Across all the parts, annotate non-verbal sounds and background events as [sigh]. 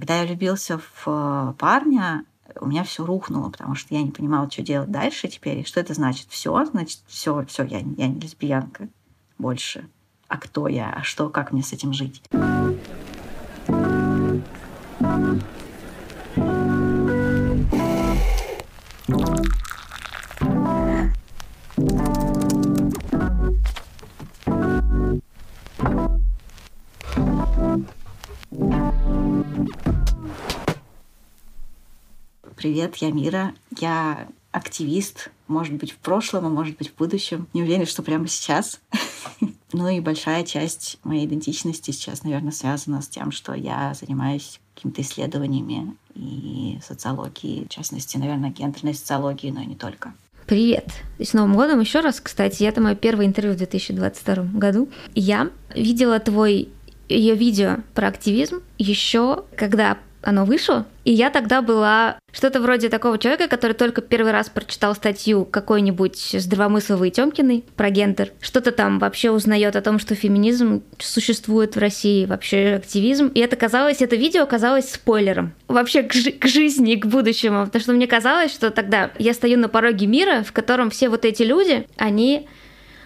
Когда я влюбился в э, парня, у меня все рухнуло, потому что я не понимала, что делать дальше теперь. Что это значит? Все, значит, все, все, я, я не лесбиянка больше. А кто я? А что, как мне с этим жить? Привет, я Мира. Я активист, может быть, в прошлом, а может быть, в будущем. Не уверена, что прямо сейчас. [laughs] Ну и большая часть моей идентичности сейчас, наверное, связана с тем, что я занимаюсь какими-то исследованиями и социологией, в частности, наверное, гендерной социологией, но и не только. Привет! И с Новым годом еще раз, кстати, это мое первое интервью в 2022 году. Я видела твой ее видео про активизм еще когда оно вышло, и я тогда была что-то вроде такого человека, который только первый раз прочитал статью какой-нибудь здравомысловой Тёмкиной про гендер, что-то там вообще узнает о том, что феминизм существует в России, вообще активизм. И это казалось, это видео казалось спойлером вообще к, жи- к жизни, к будущему. Потому что мне казалось, что тогда я стою на пороге мира, в котором все вот эти люди, они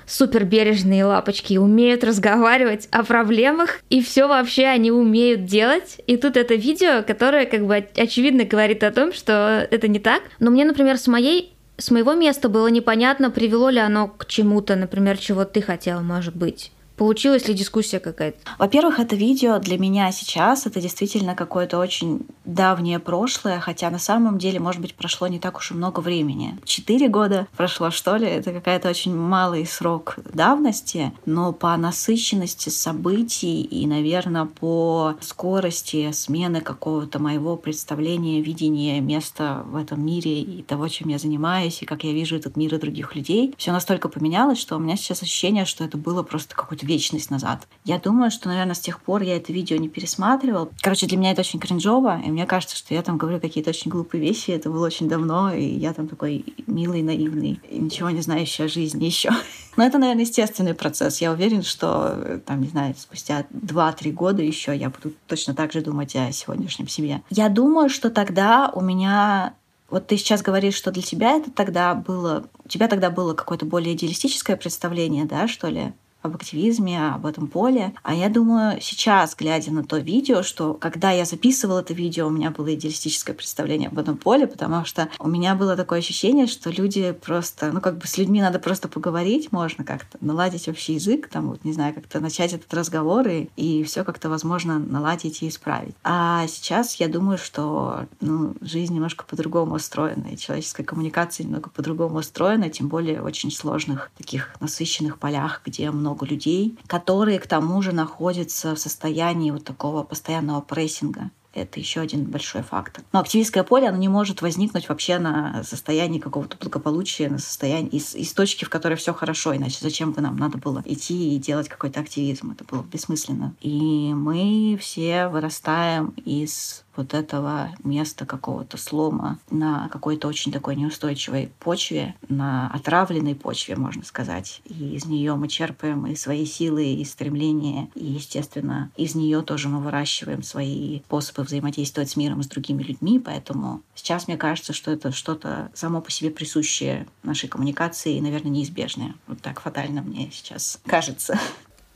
супер бережные лапочки, умеют разговаривать о проблемах, и все вообще они умеют делать. И тут это видео, которое как бы очевидно говорит о том, что это не так. Но мне, например, с моей с моего места было непонятно, привело ли оно к чему-то, например, чего ты хотела, может быть. Получилась ли дискуссия какая-то? Во-первых, это видео для меня сейчас это действительно какое-то очень давнее прошлое, хотя на самом деле, может быть, прошло не так уж и много времени. Четыре года прошло, что ли, это какая-то очень малый срок давности, но по насыщенности событий и, наверное, по скорости смены какого-то моего представления, видения места в этом мире и того, чем я занимаюсь, и как я вижу этот мир и других людей, все настолько поменялось, что у меня сейчас ощущение, что это было просто вечность назад. Я думаю, что, наверное, с тех пор я это видео не пересматривал. Короче, для меня это очень кринжово, и мне кажется, что я там говорю какие-то очень глупые вещи. Это было очень давно, и я там такой милый, наивный, ничего не знающий о жизни еще. [laughs] Но это, наверное, естественный процесс. Я уверен, что, там, не знаю, спустя 2-3 года еще я буду точно так же думать о сегодняшнем себе. Я думаю, что тогда у меня вот ты сейчас говоришь, что для тебя это тогда было, у тебя тогда было какое-то более идеалистическое представление, да, что ли, об активизме, об этом поле. А я думаю, сейчас, глядя на то видео, что когда я записывала это видео, у меня было идеалистическое представление об этом поле, потому что у меня было такое ощущение, что люди просто, ну как бы с людьми надо просто поговорить, можно как-то наладить общий язык, там вот, не знаю, как-то начать этот разговор и, и все как-то возможно наладить и исправить. А сейчас я думаю, что ну, жизнь немножко по-другому устроена, и человеческая коммуникация немного по-другому устроена, тем более в очень сложных таких насыщенных полях, где много много людей, которые к тому же находятся в состоянии вот такого постоянного прессинга. Это еще один большой фактор. Но активистское поле, оно не может возникнуть вообще на состоянии какого-то благополучия, на состоянии из, из точки, в которой все хорошо. Иначе зачем бы нам надо было идти и делать какой-то активизм? Это было бессмысленно. И мы все вырастаем из вот этого места какого-то слома на какой-то очень такой неустойчивой почве, на отравленной почве, можно сказать. И из нее мы черпаем и свои силы, и стремления, и, естественно, из нее тоже мы выращиваем свои способы взаимодействовать с миром и с другими людьми. Поэтому сейчас мне кажется, что это что-то само по себе присущее нашей коммуникации и, наверное, неизбежное. Вот так фатально мне сейчас кажется.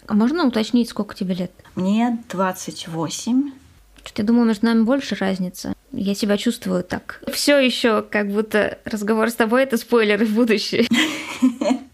А можно уточнить, сколько тебе лет? Мне 28. Что-то я думаю, между нами больше разница. Я себя чувствую так. Все еще как будто разговор с тобой это спойлеры в будущее. [laughs]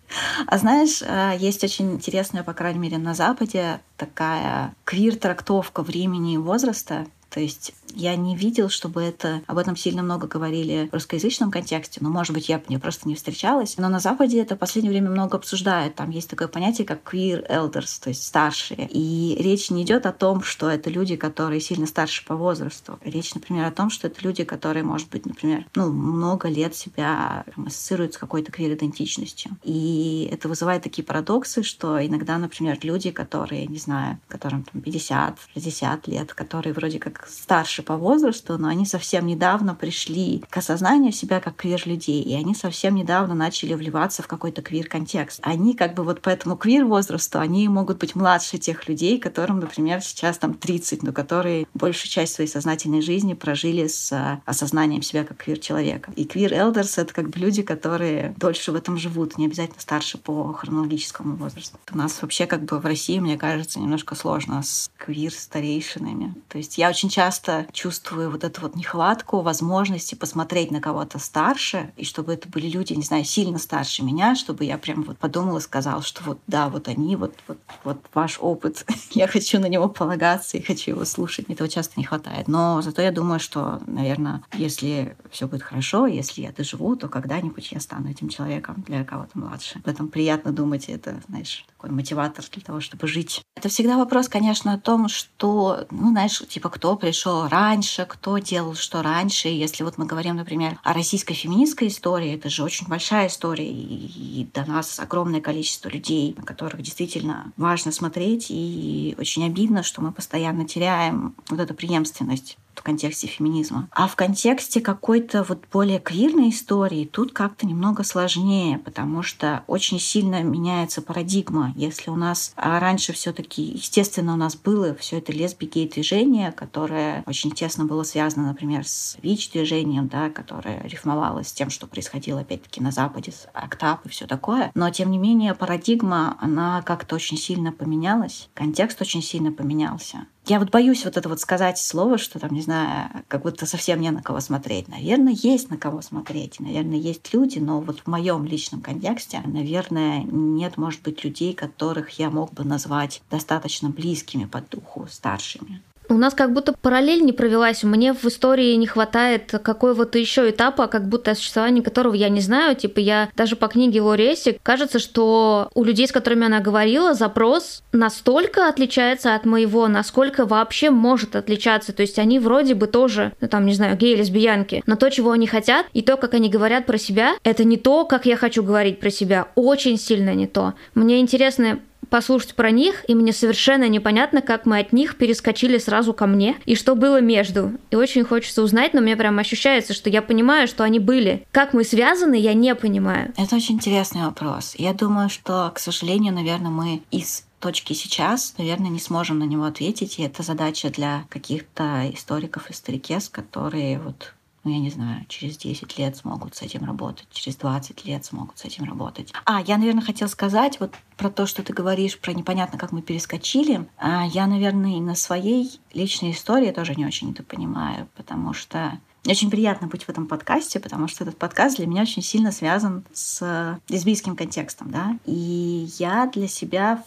А знаешь, э, есть очень интересная, по крайней мере, на Западе такая квир-трактовка времени и возраста. То есть я не видел, чтобы это об этом сильно много говорили в русскоязычном контексте. Но, может быть, я мне просто не встречалась. Но на Западе это в последнее время много обсуждают. Там есть такое понятие, как queer elders, то есть старшие. И речь не идет о том, что это люди, которые сильно старше по возрасту. Речь, например, о том, что это люди, которые, может быть, например, ну, много лет себя ассоциируют с какой-то квир-идентичностью. И это вызывает такие парадоксы, что иногда, например, люди, которые, не знаю, которым там 50, 60 лет, которые вроде как старше по возрасту, но они совсем недавно пришли к осознанию себя как квир-людей, и они совсем недавно начали вливаться в какой-то квир-контекст. Они как бы вот по этому квир-возрасту, они могут быть младше тех людей, которым, например, сейчас там 30, но которые большую часть своей сознательной жизни прожили с а, осознанием себя как квир-человека. И квир-элдерс — это как бы люди, которые дольше в этом живут, не обязательно старше по хронологическому возрасту. У нас вообще как бы в России, мне кажется, немножко сложно с квир-старейшинами. То есть я очень часто чувствую вот эту вот нехватку возможности посмотреть на кого-то старше, и чтобы это были люди, не знаю, сильно старше меня, чтобы я прям вот подумала и сказала, что вот да, вот они, вот, вот, вот ваш опыт, [laughs] я хочу на него полагаться и хочу его слушать. Этого часто не хватает. Но зато я думаю, что, наверное, если все будет хорошо, если я доживу, то когда-нибудь я стану этим человеком для кого-то младше. Об этом приятно думать, и это, знаешь, такой мотиватор для того, чтобы жить. Это всегда вопрос, конечно, о том, что, ну, знаешь, типа, кто пришел раньше, кто делал что раньше. И если вот мы говорим, например, о российской феминистской истории, это же очень большая история, и до нас огромное количество людей, на которых действительно важно смотреть, и очень обидно, что мы постоянно теряем вот эту преемственность в контексте феминизма. А в контексте какой-то вот более квирной истории тут как-то немного сложнее, потому что очень сильно меняется парадигма. Если у нас а раньше все таки естественно, у нас было все это лесби-гей-движение, которое очень тесно было связано, например, с ВИЧ-движением, да, которое рифмовалось с тем, что происходило опять-таки на Западе, с Октап и все такое. Но, тем не менее, парадигма, она как-то очень сильно поменялась, контекст очень сильно поменялся. Я вот боюсь вот это вот сказать слово, что там, не знаю, как будто совсем не на кого смотреть. Наверное, есть на кого смотреть. Наверное, есть люди, но вот в моем личном контексте, наверное, нет, может быть, людей, которых я мог бы назвать достаточно близкими по духу, старшими. У нас как будто параллель не провелась. Мне в истории не хватает какого-то еще этапа, как будто о существовании которого я не знаю. Типа я даже по книге Лори Эссик, кажется, что у людей, с которыми она говорила, запрос настолько отличается от моего, насколько вообще может отличаться. То есть они вроде бы тоже, ну там, не знаю, геи, лесбиянки, но то, чего они хотят, и то, как они говорят про себя, это не то, как я хочу говорить про себя. Очень сильно не то. Мне интересно послушать про них, и мне совершенно непонятно, как мы от них перескочили сразу ко мне, и что было между. И очень хочется узнать, но мне прям ощущается, что я понимаю, что они были. Как мы связаны, я не понимаю. Это очень интересный вопрос. Я думаю, что, к сожалению, наверное, мы из точки сейчас, наверное, не сможем на него ответить, и это задача для каких-то историков и старикес, которые вот ну, я не знаю, через 10 лет смогут с этим работать, через 20 лет смогут с этим работать. А, я, наверное, хотела сказать вот про то, что ты говоришь, про непонятно, как мы перескочили. А, я, наверное, и на своей личной истории тоже не очень это понимаю, потому что очень приятно быть в этом подкасте, потому что этот подкаст для меня очень сильно связан с лесбийским контекстом, да. И я для себя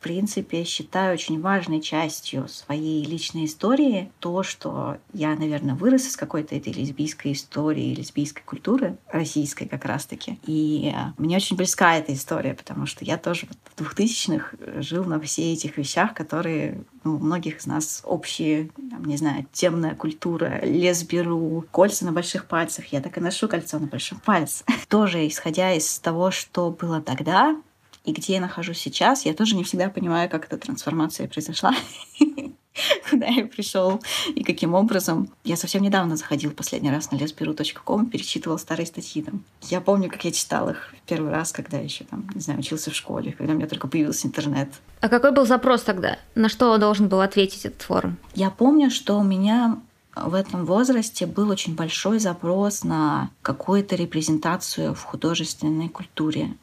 в принципе, считаю очень важной частью своей личной истории то, что я, наверное, вырос из какой-то этой лесбийской истории, лесбийской культуры, российской как раз-таки. И э, мне очень близка эта история, потому что я тоже в двухтысячных жил на все этих вещах, которые ну, у многих из нас общие, там, не знаю, темная культура, лесберу, кольца на больших пальцах. Я так и ношу кольцо на большом пальце. [laughs] Тоже исходя из того, что было тогда, и где я нахожусь сейчас, я тоже не всегда понимаю, как эта трансформация произошла, [laughs] куда я пришел и каким образом. Я совсем недавно заходил последний раз на и перечитывал старые статьи там. Я помню, как я читал их первый раз, когда еще там, не знаю, учился в школе, когда у меня только появился интернет. А какой был запрос тогда? На что должен был ответить этот форум? Я помню, что у меня в этом возрасте был очень большой запрос на какую-то репрезентацию в художественной культуре.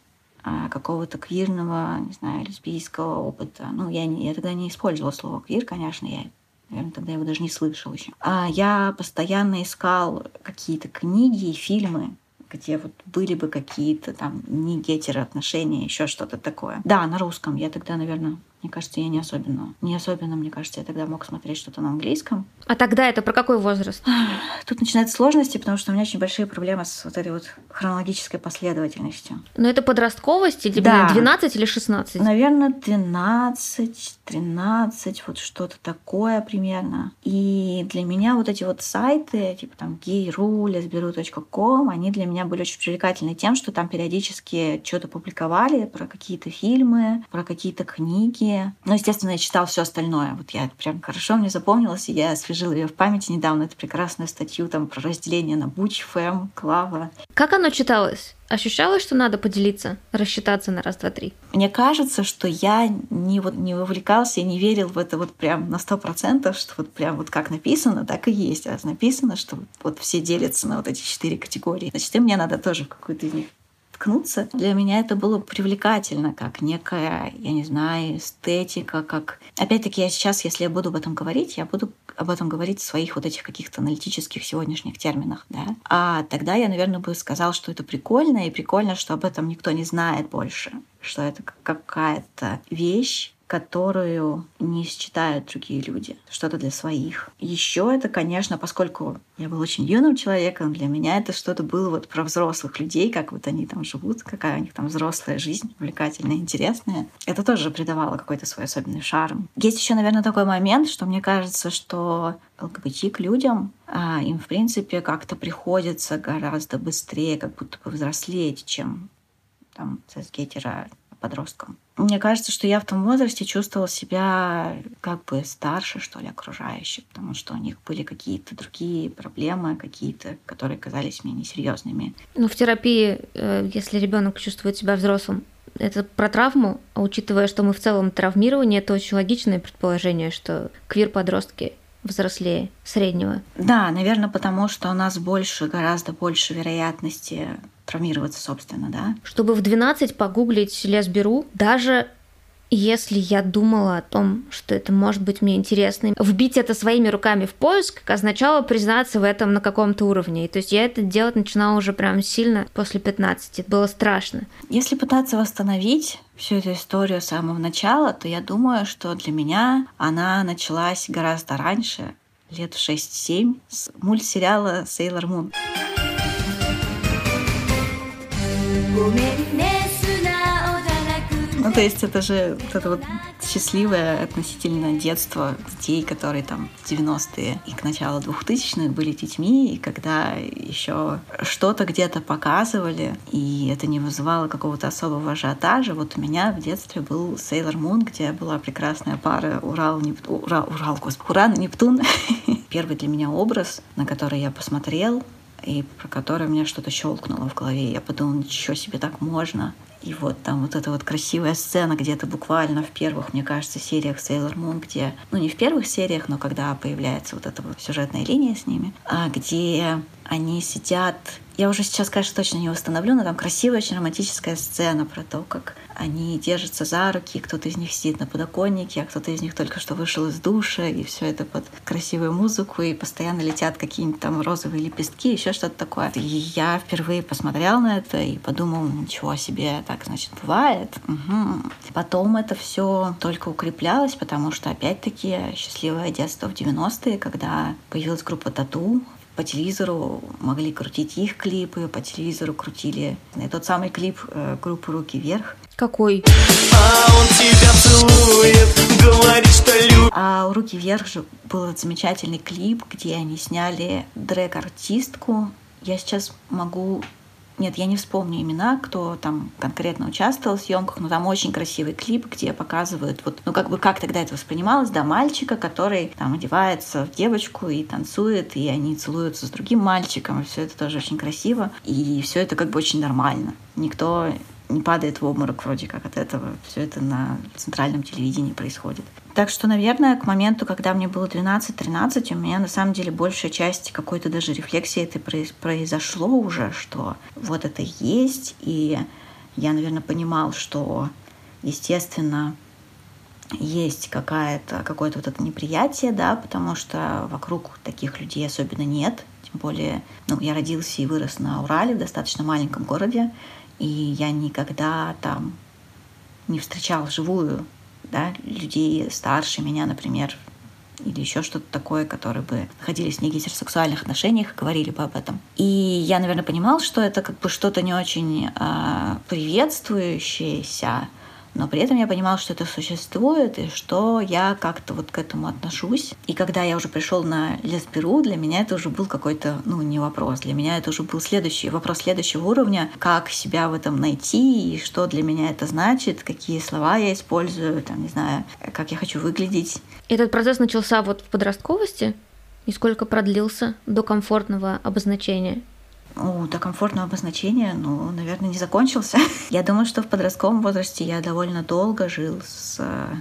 А, какого-то квирного, не знаю, лесбийского опыта. Ну, я, не, я тогда не использовала слово квир, конечно, я Наверное, тогда его даже не слышал еще. А я постоянно искал какие-то книги и фильмы, где вот были бы какие-то там не гетероотношения, еще что-то такое. Да, на русском. Я тогда, наверное, мне кажется, я не особенно, не особенно, мне кажется, я тогда мог смотреть что-то на английском. А тогда это про какой возраст? [sighs] Тут начинаются сложности, потому что у меня очень большие проблемы с вот этой вот хронологической последовательностью. Но это подростковость или да. 12 или 16? Наверное, 12, 13, вот что-то такое примерно. И для меня вот эти вот сайты, типа там gay.ru, lesbiru.com, они для меня были очень привлекательны тем, что там периодически что-то публиковали про какие-то фильмы, про какие-то книги, книги. Ну, естественно, я читал все остальное. Вот я прям хорошо мне запомнилось, и я освежила ее в памяти недавно. Это прекрасную статью там про разделение на Буч, Фэм, Клава. Как оно читалось? Ощущалось, что надо поделиться, рассчитаться на раз, два, три? Мне кажется, что я не, вот, не вовлекался и не верил в это вот прям на сто процентов, что вот прям вот как написано, так и есть. А написано, что вот все делятся на вот эти четыре категории. Значит, и мне надо тоже в какую-то из них ткнуться. Для меня это было привлекательно, как некая, я не знаю, эстетика, как... Опять-таки, я сейчас, если я буду об этом говорить, я буду об этом говорить в своих вот этих каких-то аналитических сегодняшних терминах, да. А тогда я, наверное, бы сказал, что это прикольно, и прикольно, что об этом никто не знает больше, что это какая-то вещь, которую не считают другие люди, что-то для своих. Еще это, конечно, поскольку я был очень юным человеком, для меня это что-то было вот про взрослых людей, как вот они там живут, какая у них там взрослая жизнь, увлекательная, интересная. Это тоже придавало какой-то свой особенный шарм. Есть еще, наверное, такой момент, что мне кажется, что ЛГБТ к людям, а, им, в принципе, как-то приходится гораздо быстрее как будто бы взрослеть, чем там цисгетера подросткам. Мне кажется, что я в том возрасте чувствовала себя как бы старше, что ли, окружающих, потому что у них были какие-то другие проблемы, какие-то, которые казались мне несерьезными. Ну, в терапии, э, если ребенок чувствует себя взрослым, это про травму, а учитывая, что мы в целом травмирование, это очень логичное предположение, что квир-подростки взрослее среднего. Да, наверное, потому что у нас больше, гораздо больше вероятности травмироваться, собственно, да. Чтобы в 12 погуглить лесберу, даже если я думала о том, что это может быть мне интересно, вбить это своими руками в поиск означало признаться в этом на каком-то уровне. И то есть я это делать начинала уже прям сильно после 15. Это было страшно. Если пытаться восстановить всю эту историю с самого начала, то я думаю, что для меня она началась гораздо раньше, лет в 6-7, с мультсериала «Сейлор Мун». Ну, то есть это же вот это вот счастливое относительно детство детей, которые там в 90-е и к началу 2000-х были детьми, и когда еще что-то где-то показывали, и это не вызывало какого-то особого ажиотажа. Вот у меня в детстве был Sailor Moon, где была прекрасная пара Урал, Нептун, Урал, Урал, господи, Уран Нептун. [laughs] Первый для меня образ, на который я посмотрел, и про который меня что-то щелкнуло в голове. Я подумала, ничего себе, так можно. И вот там вот эта вот красивая сцена где-то буквально в первых, мне кажется, сериях Sailor Moon, где, ну не в первых сериях, но когда появляется вот эта вот сюжетная линия с ними, а где они сидят я уже сейчас, конечно, точно не восстановлю, но там красивая, очень романтическая сцена про то, как они держатся за руки, кто-то из них сидит на подоконнике, а кто-то из них только что вышел из душа, и все это под красивую музыку, и постоянно летят какие-нибудь там розовые лепестки, еще что-то такое. И я впервые посмотрел на это и подумал, ничего себе, так, значит, бывает. Угу. Потом это все только укреплялось, потому что, опять-таки, счастливое детство в 90-е, когда появилась группа Тату, по телевизору могли крутить их клипы, по телевизору крутили и тот самый клип э, группы «Руки вверх». Какой? А он тебя целует, говорит, что любит. А у «Руки вверх» же был замечательный клип, где они сняли дрэк-артистку. Я сейчас могу нет, я не вспомню имена, кто там конкретно участвовал в съемках, но там очень красивый клип, где показывают вот, ну как бы как тогда это воспринималось, да, мальчика, который там одевается в девочку и танцует, и они целуются с другим мальчиком, и все это тоже очень красиво, и все это как бы очень нормально. Никто не падает в обморок вроде как от этого. Все это на центральном телевидении происходит. Так что, наверное, к моменту, когда мне было 12-13, у меня на самом деле большая часть какой-то даже рефлексии это произошло уже, что вот это есть, и я, наверное, понимал, что, естественно, есть какая-то, какое-то вот это неприятие, да, потому что вокруг таких людей особенно нет. Тем более, ну, я родился и вырос на Урале, в достаточно маленьком городе, и я никогда там не встречал живую да, людей старше меня, например, или еще что-то такое, которые бы находились в негетеросексуальных отношениях и говорили бы об этом. И я, наверное, понимал, что это как бы что-то не очень э, приветствующееся, Но при этом я понимала, что это существует, и что я как-то вот к этому отношусь. И когда я уже пришел на лесберу, для меня это уже был какой-то, ну, не вопрос. Для меня это уже был следующий вопрос следующего уровня, как себя в этом найти, и что для меня это значит, какие слова я использую, там, не знаю, как я хочу выглядеть. Этот процесс начался вот в подростковости? И сколько продлился до комфортного обозначения? Ну, до комфортного обозначения, ну, наверное, не закончился. [laughs] я думаю, что в подростковом возрасте я довольно долго жил с э,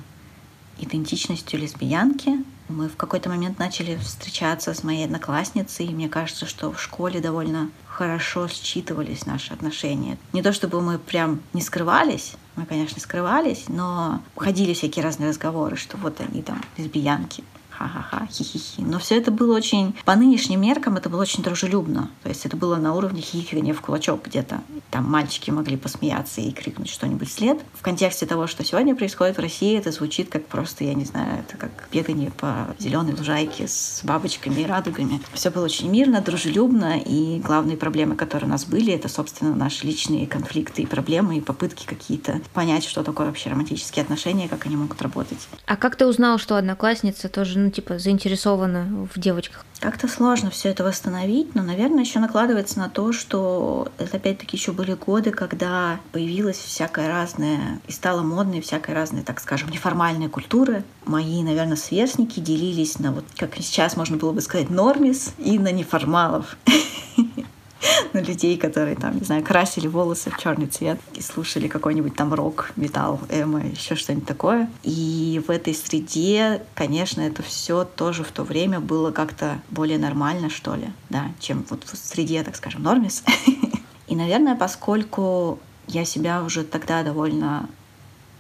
идентичностью лесбиянки. Мы в какой-то момент начали встречаться с моей одноклассницей, и мне кажется, что в школе довольно хорошо считывались наши отношения. Не то чтобы мы прям не скрывались, мы, конечно, скрывались, но ходили всякие разные разговоры, что вот они там лесбиянки ха-ха-ха, хи-хи-хи. Но все это было очень, по нынешним меркам, это было очень дружелюбно. То есть это было на уровне хихикания в кулачок где-то. Там мальчики могли посмеяться и крикнуть что-нибудь вслед. В контексте того, что сегодня происходит в России, это звучит как просто, я не знаю, это как бегание по зеленой лужайке с бабочками и радугами. Все было очень мирно, дружелюбно, и главные проблемы, которые у нас были, это, собственно, наши личные конфликты и проблемы, и попытки какие-то понять, что такое вообще романтические отношения, как они могут работать. А как ты узнал, что одноклассница тоже ну, типа, заинтересована в девочках? Как-то сложно все это восстановить, но, наверное, еще накладывается на то, что это опять-таки еще были годы, когда появилась всякая разная и стала модной всякая разная, так скажем, неформальная культура. Мои, наверное, сверстники делились на вот, как сейчас можно было бы сказать, нормис и на неформалов. [laughs] [laughs] на людей, которые там, не знаю, красили волосы в черный цвет и слушали какой-нибудь там рок, металл, эмо, еще что-нибудь такое. И в этой среде, конечно, это все тоже в то время было как-то более нормально, что ли, да, чем вот в среде, так скажем, нормис. [laughs] И, наверное, поскольку я себя уже тогда довольно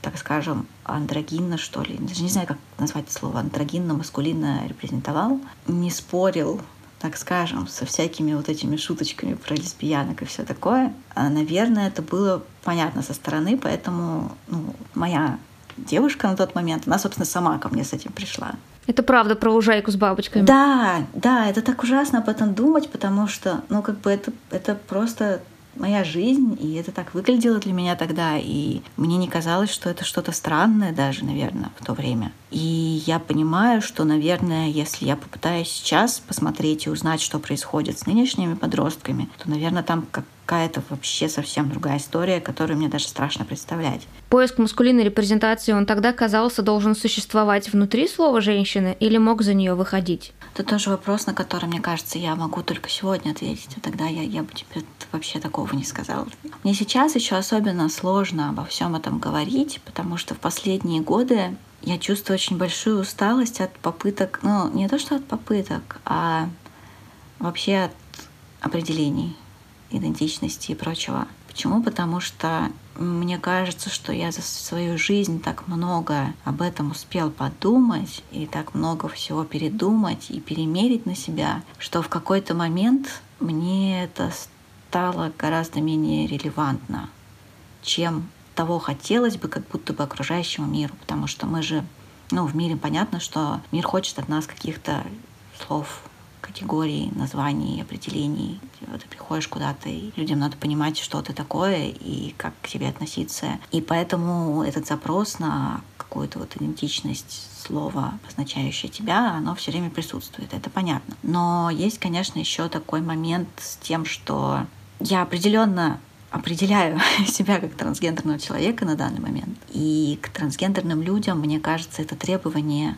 так скажем, андрогинно, что ли, даже не знаю, как назвать это слово, андрогинно, маскулинно репрезентовал, не спорил так скажем, со всякими вот этими шуточками про лесбиянок и все такое. А, наверное, это было понятно со стороны, поэтому ну, моя девушка на тот момент, она, собственно, сама ко мне с этим пришла. Это правда про лужайку с бабочками. Да, да, это так ужасно об этом думать, потому что, ну, как бы это, это просто моя жизнь, и это так выглядело для меня тогда, и мне не казалось, что это что-то странное даже, наверное, в то время. И я понимаю, что, наверное, если я попытаюсь сейчас посмотреть и узнать, что происходит с нынешними подростками, то, наверное, там какая-то вообще совсем другая история, которую мне даже страшно представлять. Поиск маскулинной репрезентации, он тогда, казался, должен существовать внутри слова женщины или мог за нее выходить? Это тоже вопрос, на который, мне кажется, я могу только сегодня ответить. А тогда я, я бы тебе вообще такого не сказала. Мне сейчас еще особенно сложно обо всем этом говорить, потому что в последние годы я чувствую очень большую усталость от попыток, ну, не то что от попыток, а вообще от определений идентичности и прочего. Почему? Потому что мне кажется, что я за свою жизнь так много об этом успел подумать и так много всего передумать и перемерить на себя, что в какой-то момент мне это стало гораздо менее релевантно, чем того хотелось бы как будто бы окружающему миру, потому что мы же, ну, в мире понятно, что мир хочет от нас каких-то слов, категорий, названий, определений. Ты приходишь куда-то, и людям надо понимать, что ты такое и как к тебе относиться. И поэтому этот запрос на какую-то вот идентичность слова, обозначающее тебя, оно все время присутствует. Это понятно. Но есть, конечно, еще такой момент с тем, что я определенно определяю [laughs] себя как трансгендерного человека на данный момент. И к трансгендерным людям, мне кажется, это требование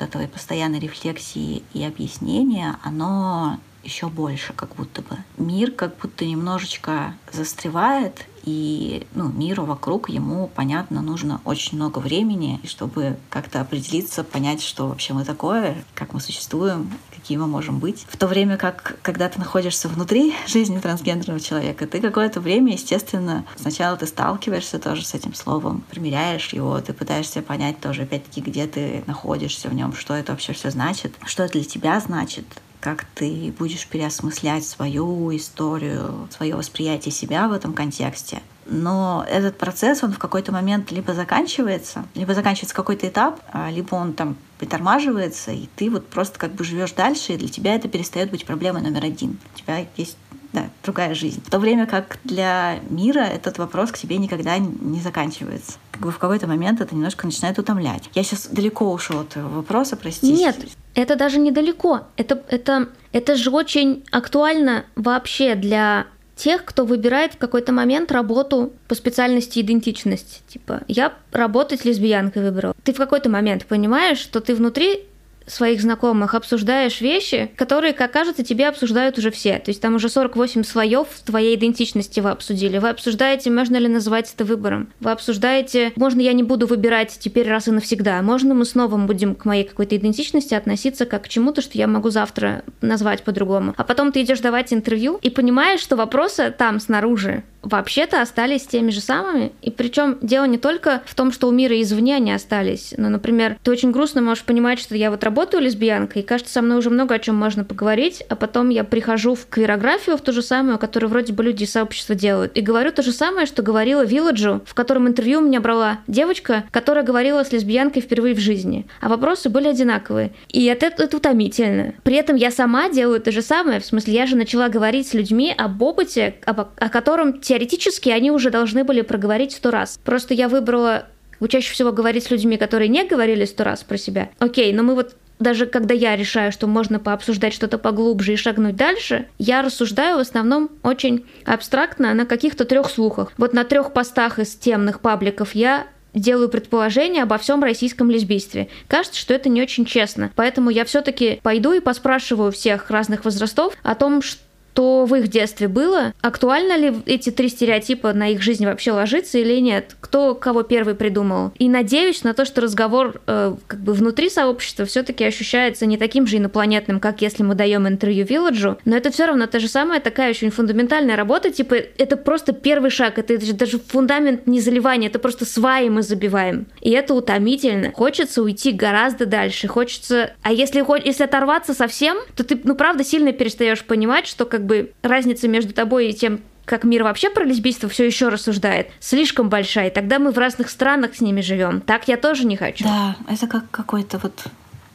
вот этой постоянной рефлексии и объяснения, оно еще больше, как будто бы. Мир как будто немножечко застревает, и ну, миру вокруг ему, понятно, нужно очень много времени, чтобы как-то определиться, понять, что вообще мы такое, как мы существуем, какие мы можем быть. В то время как, когда ты находишься внутри [laughs] жизни трансгендерного человека, ты какое-то время, естественно, сначала ты сталкиваешься тоже с этим словом, примеряешь его, ты пытаешься понять тоже, опять-таки, где ты находишься в нем, что это вообще все значит, что это для тебя значит, как ты будешь переосмыслять свою историю, свое восприятие себя в этом контексте. Но этот процесс, он в какой-то момент либо заканчивается, либо заканчивается какой-то этап, а, либо он там притормаживается, и ты вот просто как бы живешь дальше, и для тебя это перестает быть проблемой номер один. У тебя есть да, другая жизнь. В то время как для мира этот вопрос к тебе никогда не заканчивается. как бы в какой-то момент это немножко начинает утомлять. Я сейчас далеко ушел от вопроса, простите. Нет, это даже недалеко. Это, это, это же очень актуально вообще для тех, кто выбирает в какой-то момент работу по специальности идентичность. Типа, я работать лесбиянкой выбрал. Ты в какой-то момент понимаешь, что ты внутри своих знакомых обсуждаешь вещи, которые, как кажется, тебе обсуждают уже все. То есть там уже 48 слоев твоей идентичности вы обсудили. Вы обсуждаете, можно ли называть это выбором. Вы обсуждаете, можно я не буду выбирать теперь раз и навсегда. Можно мы снова будем к моей какой-то идентичности относиться как к чему-то, что я могу завтра назвать по-другому. А потом ты идешь давать интервью и понимаешь, что вопросы там снаружи вообще-то остались теми же самыми. И причем дело не только в том, что у мира извне они остались. Но, например, ты очень грустно можешь понимать, что я вот работаю лесбиянкой, и кажется, со мной уже много о чем можно поговорить, а потом я прихожу в квирографию, в ту же самую, которую вроде бы люди из сообщества делают, и говорю то же самое, что говорила Вилладжу, в котором интервью меня брала девочка, которая говорила с лесбиянкой впервые в жизни. А вопросы были одинаковые. И это, это утомительно. При этом я сама делаю то же самое, в смысле, я же начала говорить с людьми об опыте, об, о котором теоретически они уже должны были проговорить сто раз. Просто я выбрала чаще всего говорить с людьми, которые не говорили сто раз про себя. Окей, но мы вот даже когда я решаю, что можно пообсуждать что-то поглубже и шагнуть дальше, я рассуждаю в основном очень абстрактно на каких-то трех слухах. Вот на трех постах из темных пабликов я делаю предположение обо всем российском лесбийстве. Кажется, что это не очень честно. Поэтому я все-таки пойду и поспрашиваю всех разных возрастов о том, что что в их детстве было, актуально ли эти три стереотипа на их жизнь вообще ложится или нет, кто кого первый придумал. И надеюсь на то, что разговор э, как бы внутри сообщества все-таки ощущается не таким же инопланетным, как если мы даем интервью Вилладжу, но это все равно та же самая такая очень фундаментальная работа, типа это просто первый шаг, это даже фундамент не заливания, это просто сваи мы забиваем. И это утомительно. Хочется уйти гораздо дальше, хочется... А если, если оторваться совсем, то ты, ну, правда, сильно перестаешь понимать, что как как бы разница между тобой и тем, как мир вообще про лесбийство все еще рассуждает, слишком большая, и тогда мы в разных странах с ними живем. Так я тоже не хочу. Да, это как какой-то вот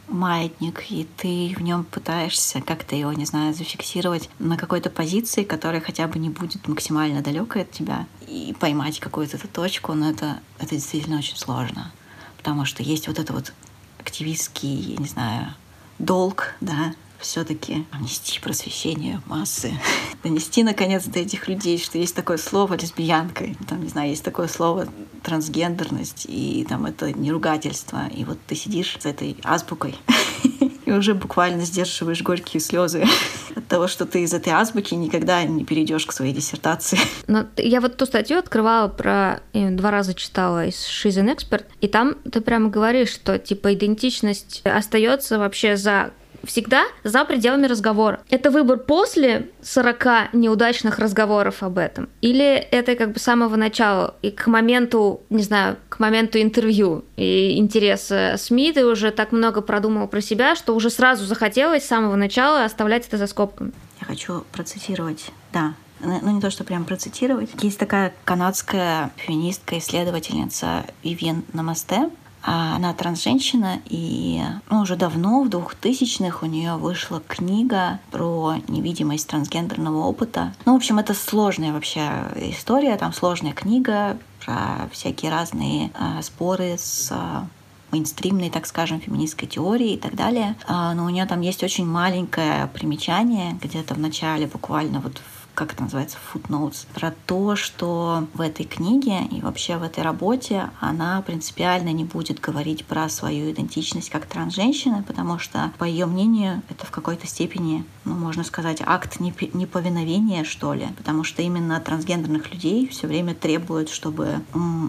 маятник, и ты в нем пытаешься как-то его, не знаю, зафиксировать на какой-то позиции, которая хотя бы не будет максимально далекой от тебя, и поймать какую-то эту точку, но это, это действительно очень сложно, потому что есть вот это вот активистский, я не знаю, долг, да, все-таки нести просвещение массы, [laughs] донести наконец до этих людей, что есть такое слово лесбиянка, там, не знаю, есть такое слово трансгендерность, и там это не ругательство. И вот ты сидишь с этой азбукой [laughs] и уже буквально сдерживаешь горькие слезы [laughs] от того, что ты из этой азбуки никогда не перейдешь к своей диссертации. Но я вот ту статью открывала про... Два раза читала из She's an Expert, и там ты прямо говоришь, что типа идентичность остается вообще за всегда за пределами разговора. Это выбор после 40 неудачных разговоров об этом? Или это как бы с самого начала и к моменту, не знаю, к моменту интервью и интереса СМИ ты уже так много продумал про себя, что уже сразу захотелось с самого начала оставлять это за скобками? Я хочу процитировать, да, ну не то, что прям процитировать. Есть такая канадская феминистка, исследовательница Вивьен Намасте, она трансженщина, и ну, уже давно, в 2000-х, у нее вышла книга про невидимость трансгендерного опыта. Ну, в общем, это сложная вообще история, там сложная книга про всякие разные э, споры с э, мейнстримной, так скажем, феминистской теории и так далее. А, но у нее там есть очень маленькое примечание, где-то в начале, буквально вот как это называется, footnotes, про то, что в этой книге и вообще в этой работе она принципиально не будет говорить про свою идентичность как трансженщина, потому что, по ее мнению, это в какой-то степени, ну, можно сказать, акт неповиновения, что ли, потому что именно трансгендерных людей все время требуют, чтобы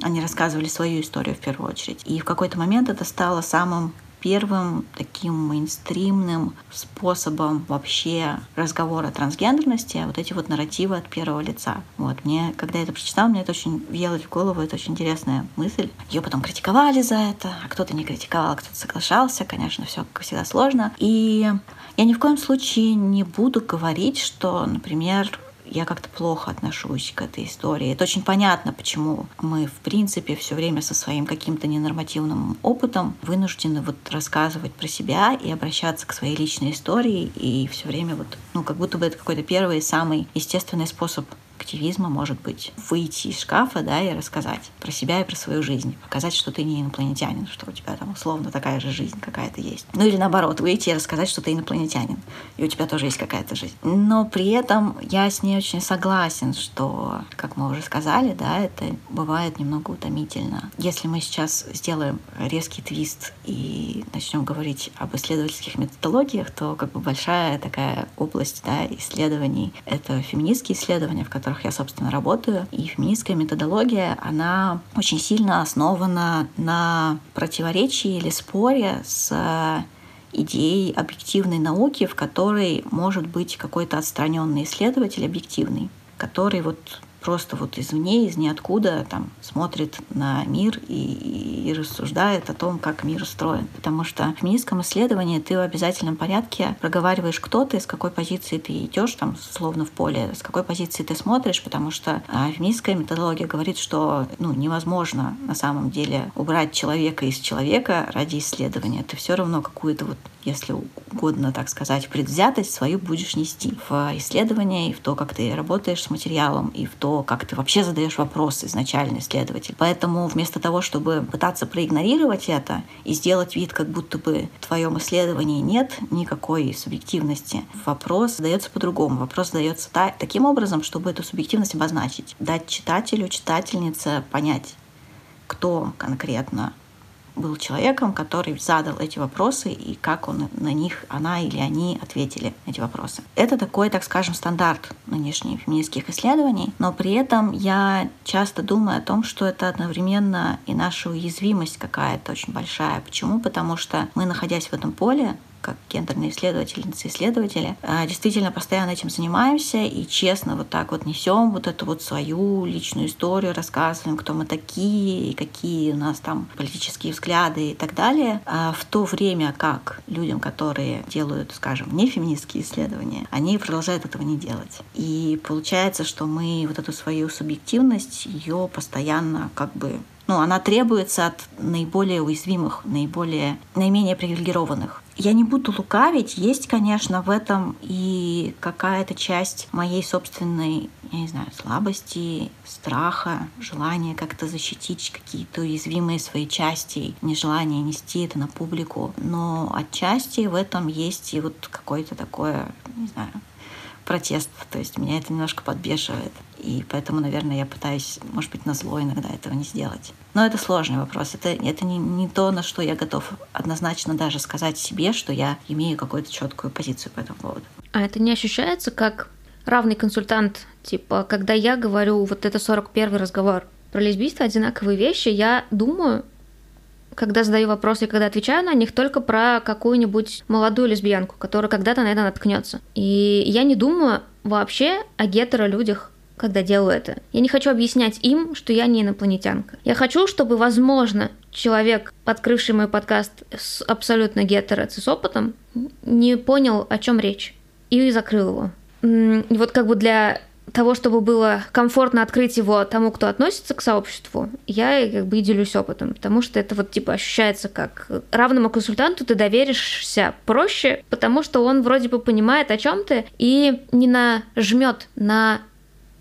они рассказывали свою историю в первую очередь. И в какой-то момент это стало самым первым таким мейнстримным способом вообще разговора о трансгендерности, вот эти вот нарративы от первого лица. Вот, мне, когда я это прочитала, мне это очень въелось в голову, это очень интересная мысль. Ее потом критиковали за это, а кто-то не критиковал, а кто-то соглашался, конечно, все как всегда сложно. И я ни в коем случае не буду говорить, что, например, я как-то плохо отношусь к этой истории. Это очень понятно, почему мы, в принципе, все время со своим каким-то ненормативным опытом вынуждены вот рассказывать про себя и обращаться к своей личной истории, и все время вот, ну, как будто бы это какой-то первый, самый естественный способ активизма может быть выйти из шкафа, да, и рассказать про себя и про свою жизнь, показать, что ты не инопланетянин, что у тебя там условно такая же жизнь какая-то есть. Ну или наоборот, выйти и рассказать, что ты инопланетянин, и у тебя тоже есть какая-то жизнь. Но при этом я с ней очень согласен, что, как мы уже сказали, да, это бывает немного утомительно. Если мы сейчас сделаем резкий твист и начнем говорить об исследовательских методологиях, то как бы большая такая область да, исследований — это феминистские исследования, в которых я, собственно, работаю. И феминистская методология, она очень сильно основана на противоречии или споре с идеей объективной науки, в которой может быть какой-то отстраненный исследователь объективный, который вот просто вот извне, из ниоткуда там смотрит на мир и, и рассуждает о том, как мир устроен. Потому что в феминистском исследовании ты в обязательном порядке проговариваешь, кто ты, с какой позиции ты идешь, там, словно в поле, с какой позиции ты смотришь, потому что а, феминистская методология говорит, что ну, невозможно на самом деле убрать человека из человека ради исследования. Ты все равно какую-то вот если угодно так сказать, предвзятость свою будешь нести в исследование и в то, как ты работаешь с материалом, и в то, как ты вообще задаешь вопросы изначально исследователь. Поэтому вместо того, чтобы пытаться проигнорировать это и сделать вид, как будто бы в твоем исследовании нет никакой субъективности, вопрос задается по-другому. Вопрос задается та, таким образом, чтобы эту субъективность обозначить, дать читателю, читательнице понять, кто конкретно был человеком, который задал эти вопросы и как он на них, она или они ответили эти вопросы. Это такой, так скажем, стандарт нынешних феминистских исследований, но при этом я часто думаю о том, что это одновременно и наша уязвимость какая-то очень большая. Почему? Потому что мы, находясь в этом поле, как гендерные исследовательницы, исследователи, а, действительно постоянно этим занимаемся и честно вот так вот несем вот эту вот свою личную историю, рассказываем, кто мы такие и какие у нас там политические взгляды и так далее. А в то время как людям, которые делают, скажем, не феминистские исследования, они продолжают этого не делать. И получается, что мы вот эту свою субъективность, ее постоянно как бы ну, она требуется от наиболее уязвимых, наиболее, наименее привилегированных. Я не буду лукавить, есть, конечно, в этом и какая-то часть моей собственной, я не знаю, слабости, страха, желания как-то защитить какие-то уязвимые свои части, нежелание нести это на публику. Но отчасти в этом есть и вот какое-то такое, не знаю, протест. То есть меня это немножко подбешивает. И поэтому, наверное, я пытаюсь, может быть, на зло иногда этого не сделать. Но это сложный вопрос. Это, это не, не то, на что я готов однозначно даже сказать себе, что я имею какую-то четкую позицию по этому поводу. А это не ощущается как равный консультант? Типа, когда я говорю, вот это 41 разговор про лесбийство, одинаковые вещи, я думаю, когда задаю вопросы и когда отвечаю на них, только про какую-нибудь молодую лесбиянку, которая когда-то на это наткнется. И я не думаю вообще о гетеро-людях, когда делаю это. Я не хочу объяснять им, что я не инопланетянка. Я хочу, чтобы, возможно, человек, открывший мой подкаст с абсолютно гетеро с опытом, не понял, о чем речь, и закрыл его. И вот как бы для того, чтобы было комфортно открыть его тому, кто относится к сообществу, я как бы и делюсь опытом, потому что это вот типа ощущается как равному консультанту ты доверишься проще, потому что он вроде бы понимает, о чем ты, и не нажмет на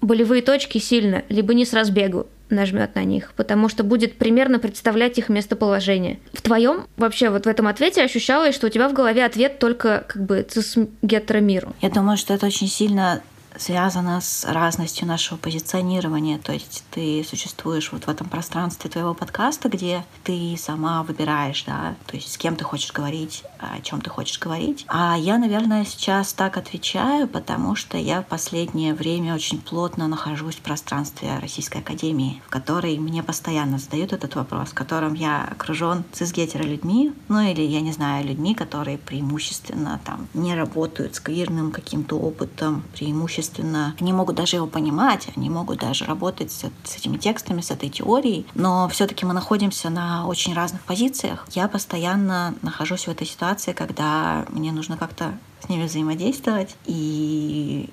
болевые точки сильно, либо не с разбегу нажмет на них, потому что будет примерно представлять их местоположение. В твоем вообще вот в этом ответе ощущалось, что у тебя в голове ответ только как бы цис. Я думаю, что это очень сильно связано с разностью нашего позиционирования. То есть ты существуешь вот в этом пространстве твоего подкаста, где ты сама выбираешь, да, то есть с кем ты хочешь говорить, о чем ты хочешь говорить. А я, наверное, сейчас так отвечаю, потому что я в последнее время очень плотно нахожусь в пространстве Российской Академии, в которой мне постоянно задают этот вопрос, в котором я окружен цисгетеро людьми, ну или, я не знаю, людьми, которые преимущественно там не работают с квирным каким-то опытом, преимущественно естественно, они могут даже его понимать, они могут даже работать с, с этими текстами, с этой теорией, но все-таки мы находимся на очень разных позициях. Я постоянно нахожусь в этой ситуации, когда мне нужно как-то с ними взаимодействовать и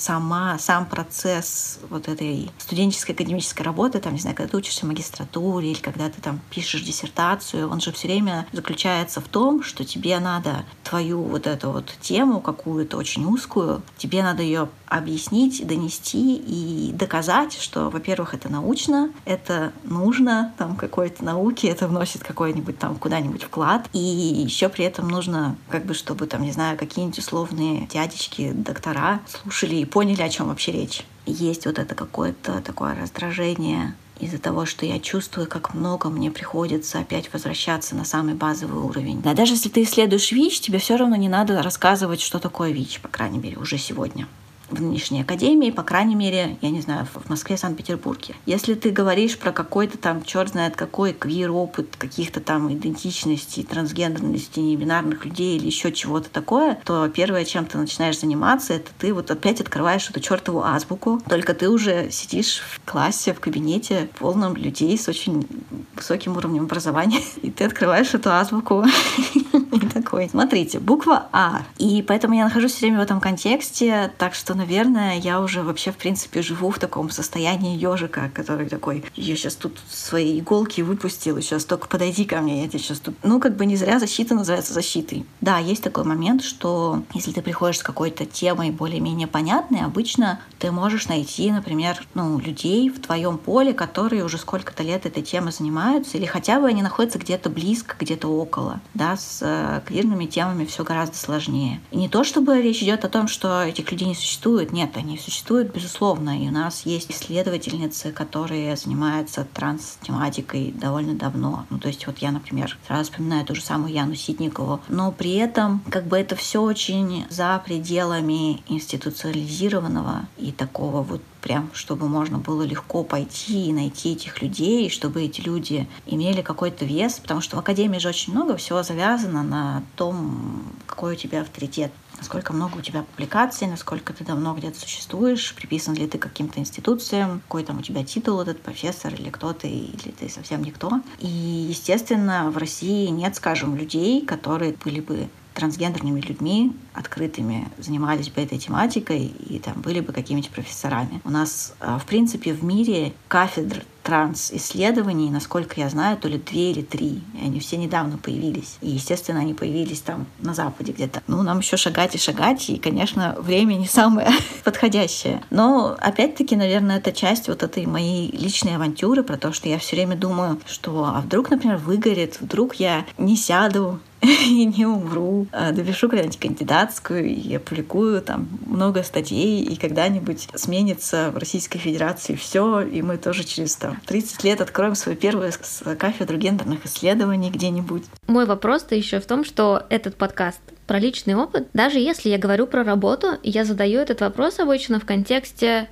сама, сам процесс вот этой студенческой академической работы, там, не знаю, когда ты учишься в магистратуре или когда ты там пишешь диссертацию, он же все время заключается в том, что тебе надо твою вот эту вот тему какую-то очень узкую, тебе надо ее объяснить, донести и доказать, что, во-первых, это научно, это нужно там какой-то науке, это вносит какой-нибудь там куда-нибудь вклад, и еще при этом нужно, как бы, чтобы там, не знаю, какие-нибудь условные дядечки, доктора слушали и поняли, о чем вообще речь. Есть вот это какое-то такое раздражение из-за того, что я чувствую, как много мне приходится опять возвращаться на самый базовый уровень. Да, даже если ты исследуешь ВИЧ, тебе все равно не надо рассказывать, что такое ВИЧ, по крайней мере, уже сегодня в нынешней академии, по крайней мере, я не знаю, в Москве, Санкт-Петербурге. Если ты говоришь про какой-то там, черт знает какой, квир-опыт каких-то там идентичностей, трансгендерности, небинарных людей или еще чего-то такое, то первое, чем ты начинаешь заниматься, это ты вот опять открываешь эту чертову азбуку, только ты уже сидишь в классе, в кабинете полном людей с очень высоким уровнем образования, [laughs] и ты открываешь эту азбуку [laughs] и такой, смотрите, буква А. И поэтому я нахожусь все время в этом контексте, так что наверное, я уже вообще, в принципе, живу в таком состоянии ежика, который такой, я сейчас тут свои иголки выпустил, сейчас только подойди ко мне, я тебе сейчас тут... Ну, как бы не зря защита называется защитой. Да, есть такой момент, что если ты приходишь с какой-то темой более-менее понятной, обычно ты можешь найти, например, ну, людей в твоем поле, которые уже сколько-то лет этой темой занимаются, или хотя бы они находятся где-то близко, где-то около. Да, с э, квирными темами все гораздо сложнее. И не то, чтобы речь идет о том, что этих людей не существует, существуют? Нет, они существуют, безусловно. И у нас есть исследовательницы, которые занимаются транс-тематикой довольно давно. Ну, то есть вот я, например, сразу вспоминаю ту же самую Яну Ситникову. Но при этом как бы это все очень за пределами институциализированного и такого вот прям, чтобы можно было легко пойти и найти этих людей, чтобы эти люди имели какой-то вес, потому что в Академии же очень много всего завязано на том, какой у тебя авторитет насколько много у тебя публикаций, насколько ты давно где-то существуешь, приписан ли ты каким-то институциям, какой там у тебя титул этот профессор или кто ты, или ты совсем никто. И, естественно, в России нет, скажем, людей, которые были бы трансгендерными людьми, открытыми, занимались бы этой тематикой и там были бы какими-то профессорами. У нас, а, в принципе, в мире кафедр транс-исследований, насколько я знаю, то ли две или три. И они все недавно появились. И, естественно, они появились там на Западе где-то. Ну, нам еще шагать и шагать, и, конечно, время не самое [laughs] подходящее. Но, опять-таки, наверное, это часть вот этой моей личной авантюры про то, что я все время думаю, что а вдруг, например, выгорит, вдруг я не сяду [laughs] и не умру. А, допишу когда-нибудь кандидатскую и опубликую там много статей, и когда-нибудь сменится в Российской Федерации все, и мы тоже через там, 30 лет откроем свою первую кафедру гендерных исследований где-нибудь. Мой вопрос-то еще в том, что этот подкаст про личный опыт, даже если я говорю про работу, я задаю этот вопрос обычно в контексте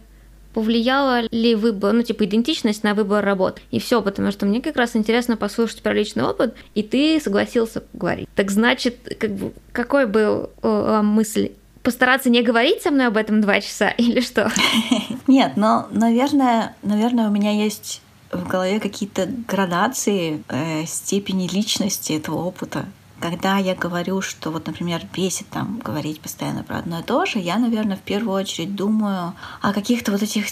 повлияла ли выбор, ну, типа, идентичность на выбор работы. И все, потому что мне как раз интересно послушать про личный опыт, и ты согласился говорить. Так значит, как бы, какой был э, мысль? Постараться не говорить со мной об этом два часа [laughs] или что? [laughs] Нет, но, наверное, наверное, у меня есть в голове какие-то градации э, степени личности этого опыта. Когда я говорю, что вот, например, бесит там говорить постоянно про одно и то же, я, наверное, в первую очередь думаю о каких-то вот этих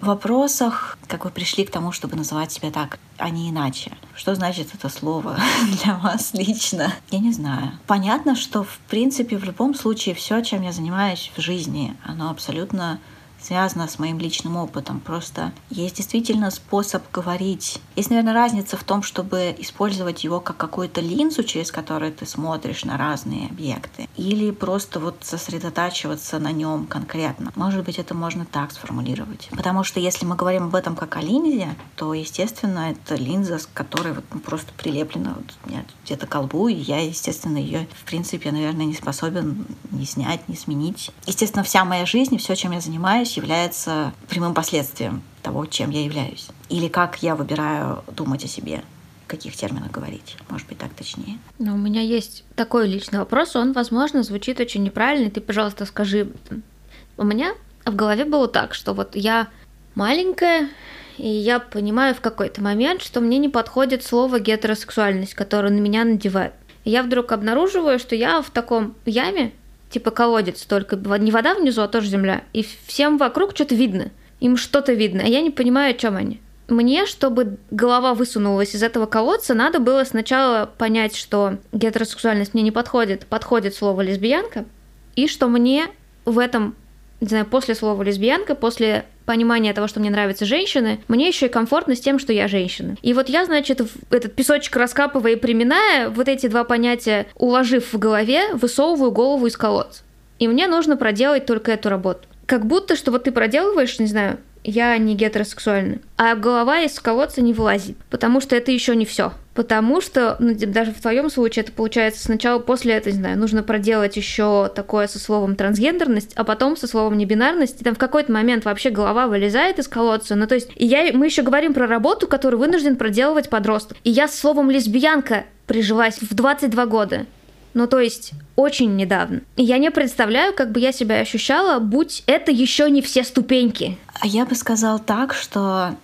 вопросах, как вы пришли к тому, чтобы называть себя так, а не иначе. Что значит это слово [laughs] для вас лично? Я не знаю. Понятно, что в принципе в любом случае все, чем я занимаюсь в жизни, оно абсолютно связано с моим личным опытом. Просто есть действительно способ говорить. Есть, наверное, разница в том, чтобы использовать его как какую-то линзу, через которую ты смотришь на разные объекты, или просто вот сосредотачиваться на нем конкретно. Может быть, это можно так сформулировать. Потому что если мы говорим об этом как о линзе, то, естественно, это линза, с которой вот просто прилеплена вот у меня где-то колбу, и я, естественно, ее, в принципе, наверное, не способен ни снять, ни сменить. Естественно, вся моя жизнь, все, чем я занимаюсь, являюсь, является прямым последствием того, чем я являюсь. Или как я выбираю думать о себе каких терминах говорить. Может быть, так точнее. Но у меня есть такой личный вопрос, он, возможно, звучит очень неправильно, ты, пожалуйста, скажи. У меня в голове было так, что вот я маленькая, и я понимаю в какой-то момент, что мне не подходит слово гетеросексуальность, которое на меня надевают. И я вдруг обнаруживаю, что я в таком яме, типа колодец, только не вода внизу, а тоже земля. И всем вокруг что-то видно. Им что-то видно, а я не понимаю, о чем они. Мне, чтобы голова высунулась из этого колодца, надо было сначала понять, что гетеросексуальность мне не подходит, подходит слово лесбиянка, и что мне в этом, не знаю, после слова лесбиянка, после понимания того, что мне нравятся женщины, мне еще и комфортно с тем, что я женщина. И вот я, значит, этот песочек раскапывая и приминая, вот эти два понятия уложив в голове, высовываю голову из колодца. И мне нужно проделать только эту работу. Как будто, что вот ты проделываешь, не знаю, я не гетеросексуальна. А голова из колодца не вылазит, потому что это еще не все. Потому что, ну, даже в твоем случае это получается сначала после этого, не знаю, нужно проделать еще такое со словом трансгендерность, а потом со словом небинарность. И там в какой-то момент вообще голова вылезает из колодца. Ну, то есть, и я, мы еще говорим про работу, которую вынужден проделывать подросток. И я с словом лесбиянка прижилась в 22 года. Ну, то есть, очень недавно. Я не представляю, как бы я себя ощущала, будь это еще не все ступеньки. А я бы сказал так, что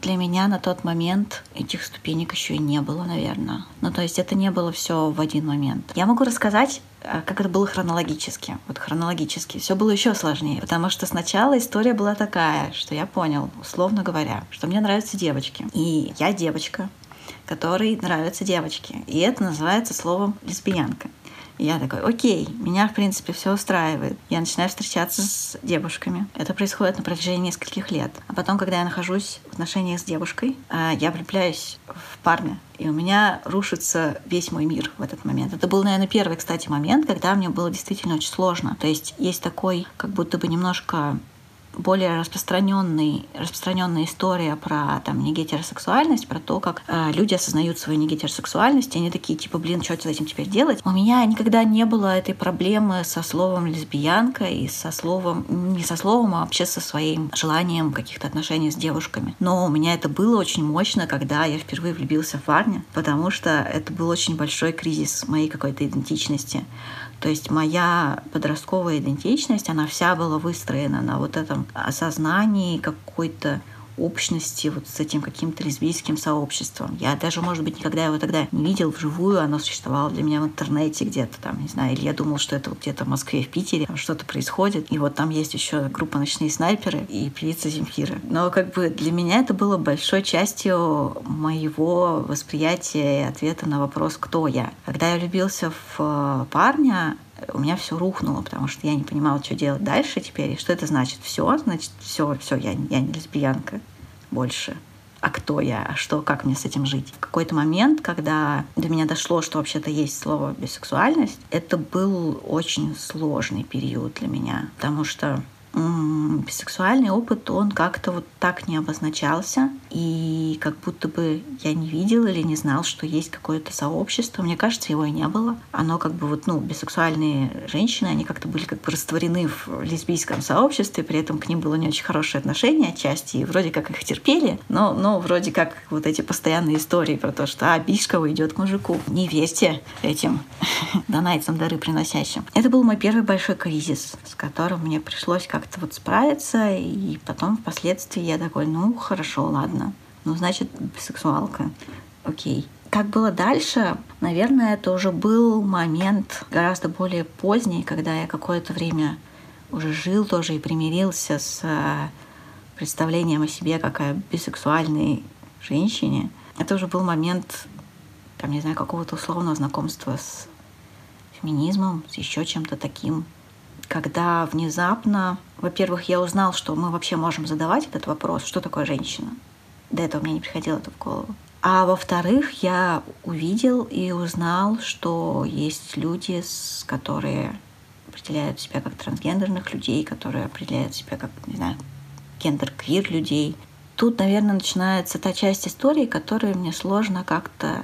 для меня на тот момент этих ступенек еще и не было, наверное. Ну, то есть это не было все в один момент. Я могу рассказать, э, как это было хронологически. Вот хронологически все было еще сложнее, потому что сначала история была такая, что я понял, условно говоря, что мне нравятся девочки. И я девочка, которой нравятся девочки. И это называется словом лесбиянка. И я такой, окей, меня, в принципе, все устраивает. Я начинаю встречаться с девушками. Это происходит на протяжении нескольких лет. А потом, когда я нахожусь в отношениях с девушкой, а, я влюбляюсь в парня. И у меня рушится весь мой мир в этот момент. Это был, наверное, первый, кстати, момент, когда мне было действительно очень сложно. То есть есть такой, как будто бы немножко более распространенный, распространенная история про там негетеросексуальность, про то, как э, люди осознают свою негетеросексуальность, и они такие, типа, блин, что с этим теперь делать? У меня никогда не было этой проблемы со словом лесбиянка и со словом, не со словом, а вообще со своим желанием каких-то отношений с девушками. Но у меня это было очень мощно, когда я впервые влюбился в парня, потому что это был очень большой кризис моей какой-то идентичности. То есть моя подростковая идентичность, она вся была выстроена на вот этом осознании какой-то общности вот с этим каким-то лесбийским сообществом. Я даже, может быть, никогда его тогда не видел вживую, оно существовало для меня в интернете где-то там, не знаю, или я думал, что это вот где-то в Москве, в Питере, там что-то происходит. И вот там есть еще группа «Ночные снайперы» и певица Земфира. Но как бы для меня это было большой частью моего восприятия и ответа на вопрос «Кто я?». Когда я влюбился в э, парня, у меня все рухнуло, потому что я не понимала, что делать дальше теперь. И что это значит? Все, значит, все, все, я, я не лесбиянка больше. А кто я? А что, как мне с этим жить? В какой-то момент, когда до меня дошло, что вообще-то есть слово бисексуальность, это был очень сложный период для меня, потому что бисексуальный опыт, он как-то вот так не обозначался, и как будто бы я не видел или не знал, что есть какое-то сообщество. Мне кажется, его и не было. Оно как бы вот, ну, бисексуальные женщины, они как-то были как бы растворены в лесбийском сообществе, при этом к ним было не очень хорошее отношение отчасти, и вроде как их терпели, но, но вроде как вот эти постоянные истории про то, что, а, бишка уйдет к мужику. Не верьте этим [laughs] донайцам дары приносящим. Это был мой первый большой кризис, с которым мне пришлось как как-то вот справиться, и потом впоследствии я такой, ну, хорошо, ладно, ну, значит, бисексуалка, окей. Как было дальше, наверное, это уже был момент гораздо более поздний, когда я какое-то время уже жил тоже и примирился с э, представлением о себе как о бисексуальной женщине. Это уже был момент, там, не знаю, какого-то условного знакомства с феминизмом, с еще чем-то таким когда внезапно, во-первых, я узнал, что мы вообще можем задавать этот вопрос, что такое женщина. До этого мне не приходило это в голову. А во-вторых, я увидел и узнал, что есть люди, которые определяют себя как трансгендерных людей, которые определяют себя как, не знаю, гендер-квир людей. Тут, наверное, начинается та часть истории, которую мне сложно как-то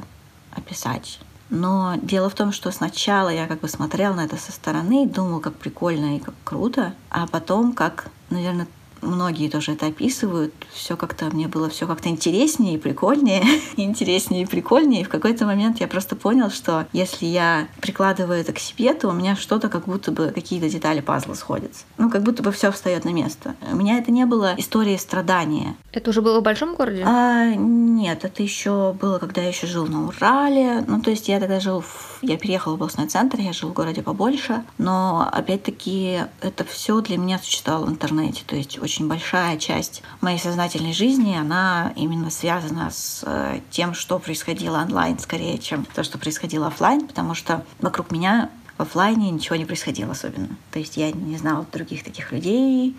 описать. Но дело в том, что сначала я как бы смотрела на это со стороны и думала, как прикольно и как круто, а потом, как, наверное, многие тоже это описывают. Все как-то мне было все как-то интереснее и прикольнее, [laughs] интереснее и прикольнее. И в какой-то момент я просто понял, что если я прикладываю это к себе, то у меня что-то как будто бы какие-то детали пазла сходятся. Ну, как будто бы все встает на место. У меня это не было историей страдания. Это уже было в большом городе? А, нет, это еще было, когда я еще жил на Урале. Ну, то есть я тогда жил в я переехала в областной центр, я жил в городе побольше, но опять-таки это все для меня существовало в интернете. То есть очень большая часть моей сознательной жизни, она именно связана с э, тем, что происходило онлайн, скорее, чем то, что происходило офлайн, потому что вокруг меня в офлайне ничего не происходило особенно. То есть я не знала других таких людей,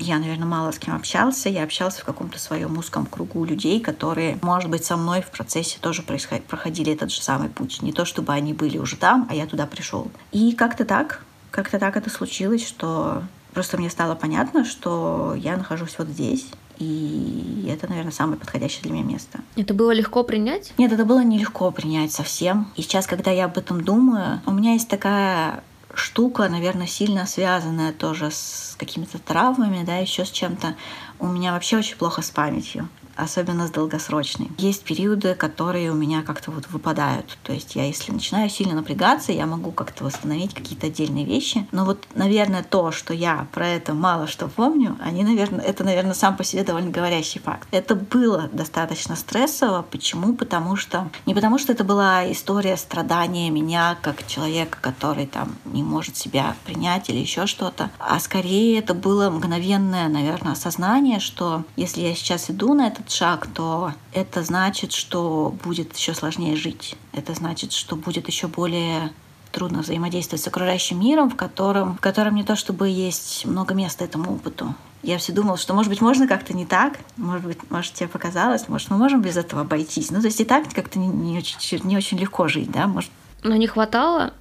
я, наверное, мало с кем общался. Я общался в каком-то своем узком кругу людей, которые, может быть, со мной в процессе тоже происход... проходили этот же самый путь. Не то, чтобы они были уже там, а я туда пришел. И как-то так, как-то так это случилось, что просто мне стало понятно, что я нахожусь вот здесь, и это, наверное, самое подходящее для меня место. Это было легко принять? Нет, это было нелегко принять совсем. И сейчас, когда я об этом думаю, у меня есть такая штука, наверное, сильно связанная тоже с какими-то травмами, да, еще с чем-то. У меня вообще очень плохо с памятью особенно с долгосрочной. Есть периоды, которые у меня как-то вот выпадают. То есть я, если начинаю сильно напрягаться, я могу как-то восстановить какие-то отдельные вещи. Но вот, наверное, то, что я про это мало что помню, они, наверное, это, наверное, сам по себе довольно говорящий факт. Это было достаточно стрессово. Почему? Потому что... Не потому что это была история страдания меня как человека, который там не может себя принять или еще что-то, а скорее это было мгновенное, наверное, осознание, что если я сейчас иду на этот шаг, то это значит, что будет еще сложнее жить. Это значит, что будет еще более трудно взаимодействовать с окружающим миром, в котором, в котором не то чтобы есть много места этому опыту. Я все думала, что, может быть, можно как-то не так, может быть, может, тебе показалось, может, мы можем без этого обойтись. Ну, то есть и так как-то не, не, очень, не очень легко жить, да, может. Но не хватало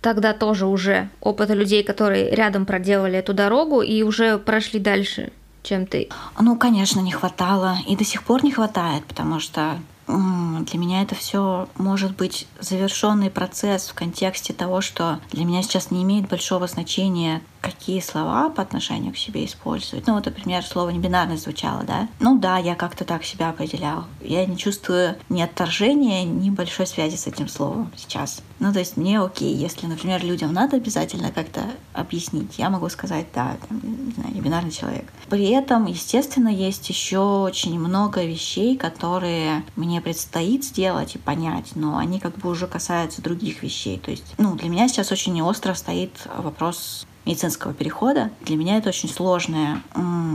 тогда тоже уже опыта людей, которые рядом проделали эту дорогу и уже прошли дальше чем ты? Ну, конечно, не хватало. И до сих пор не хватает, потому что для меня это все может быть завершенный процесс в контексте того, что для меня сейчас не имеет большого значения какие слова по отношению к себе использовать. Ну вот, например, слово небинарность звучало, да? Ну да, я как-то так себя определял. Я не чувствую ни отторжения, ни большой связи с этим словом сейчас. Ну то есть мне окей, если, например, людям надо обязательно как-то объяснить, я могу сказать, да, там, не знаю, небинарный человек. При этом, естественно, есть еще очень много вещей, которые мне предстоит сделать и понять, но они как бы уже касаются других вещей. То есть, ну, для меня сейчас очень остро стоит вопрос медицинского перехода. Для меня это очень сложная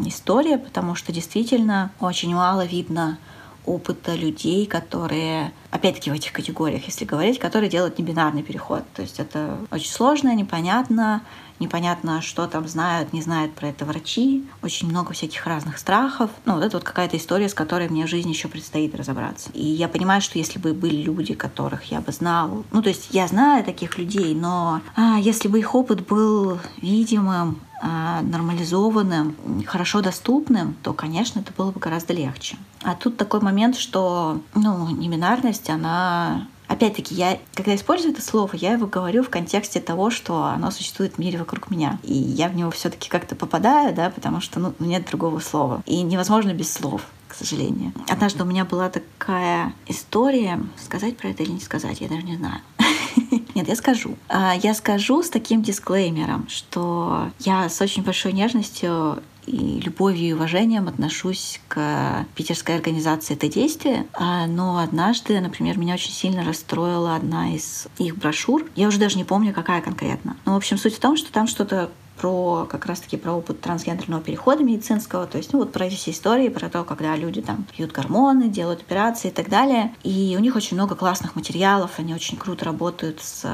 история, потому что действительно очень мало видно опыта людей, которые, опять-таки в этих категориях, если говорить, которые делают небинарный переход. То есть это очень сложно, непонятно, непонятно, что там знают, не знают про это врачи, очень много всяких разных страхов. Ну, вот это вот какая-то история, с которой мне в жизни еще предстоит разобраться. И я понимаю, что если бы были люди, которых я бы знал, ну, то есть я знаю таких людей, но а, если бы их опыт был видимым, нормализованным, хорошо доступным, то, конечно, это было бы гораздо легче. А тут такой момент, что ну, неминарность, она Опять-таки, я, когда использую это слово, я его говорю в контексте того, что оно существует в мире вокруг меня. И я в него все таки как-то попадаю, да, потому что ну, нет другого слова. И невозможно без слов сожалению. Однажды у меня была такая история, сказать про это или не сказать, я даже не знаю. [laughs] Нет, я скажу. А, я скажу с таким дисклеймером, что я с очень большой нежностью и любовью и уважением отношусь к питерской организации «Это действие». А, но однажды, например, меня очень сильно расстроила одна из их брошюр. Я уже даже не помню, какая конкретно. Но, в общем, суть в том, что там что-то про как раз-таки про опыт трансгендерного перехода медицинского, то есть ну вот про все истории, про то, когда люди там пьют гормоны, делают операции и так далее. И у них очень много классных материалов, они очень круто работают с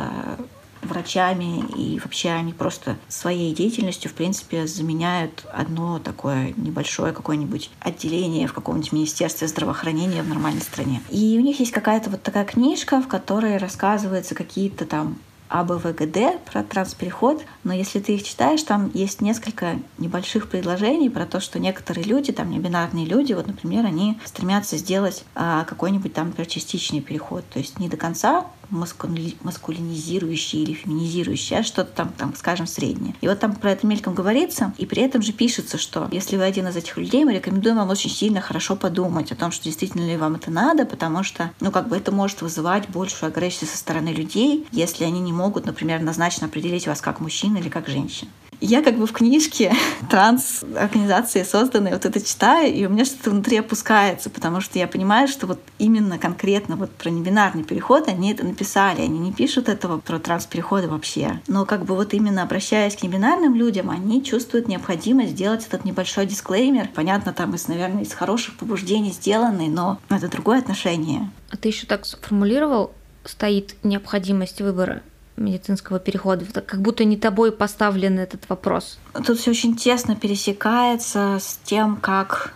врачами, и вообще они просто своей деятельностью, в принципе, заменяют одно такое небольшое какое-нибудь отделение в каком-нибудь министерстве здравоохранения в нормальной стране. И у них есть какая-то вот такая книжка, в которой рассказываются какие-то там АБВГД про транспереход, но если ты их читаешь, там есть несколько небольших предложений про то, что некоторые люди, там небинарные люди, вот, например, они стремятся сделать а, какой-нибудь там, например, частичный переход, то есть не до конца маскулинизирующее или феминизирующее, а что-то там, там, скажем, среднее. И вот там про это мельком говорится, и при этом же пишется, что если вы один из этих людей, мы рекомендуем вам очень сильно хорошо подумать о том, что действительно ли вам это надо, потому что, ну, как бы это может вызывать большую агрессию со стороны людей, если они не могут, например, назначенно определить вас как мужчина или как женщина я как бы в книжке [laughs] транс-организации созданной вот это читаю, и у меня что-то внутри опускается, потому что я понимаю, что вот именно конкретно вот про небинарный переход они это написали, они не пишут этого про транс-переходы вообще. Но как бы вот именно обращаясь к небинарным людям, они чувствуют необходимость сделать этот небольшой дисклеймер. Понятно, там из, наверное, из хороших побуждений сделанный, но это другое отношение. А ты еще так сформулировал, стоит необходимость выбора медицинского перехода? Как будто не тобой поставлен этот вопрос. Тут все очень тесно пересекается с тем, как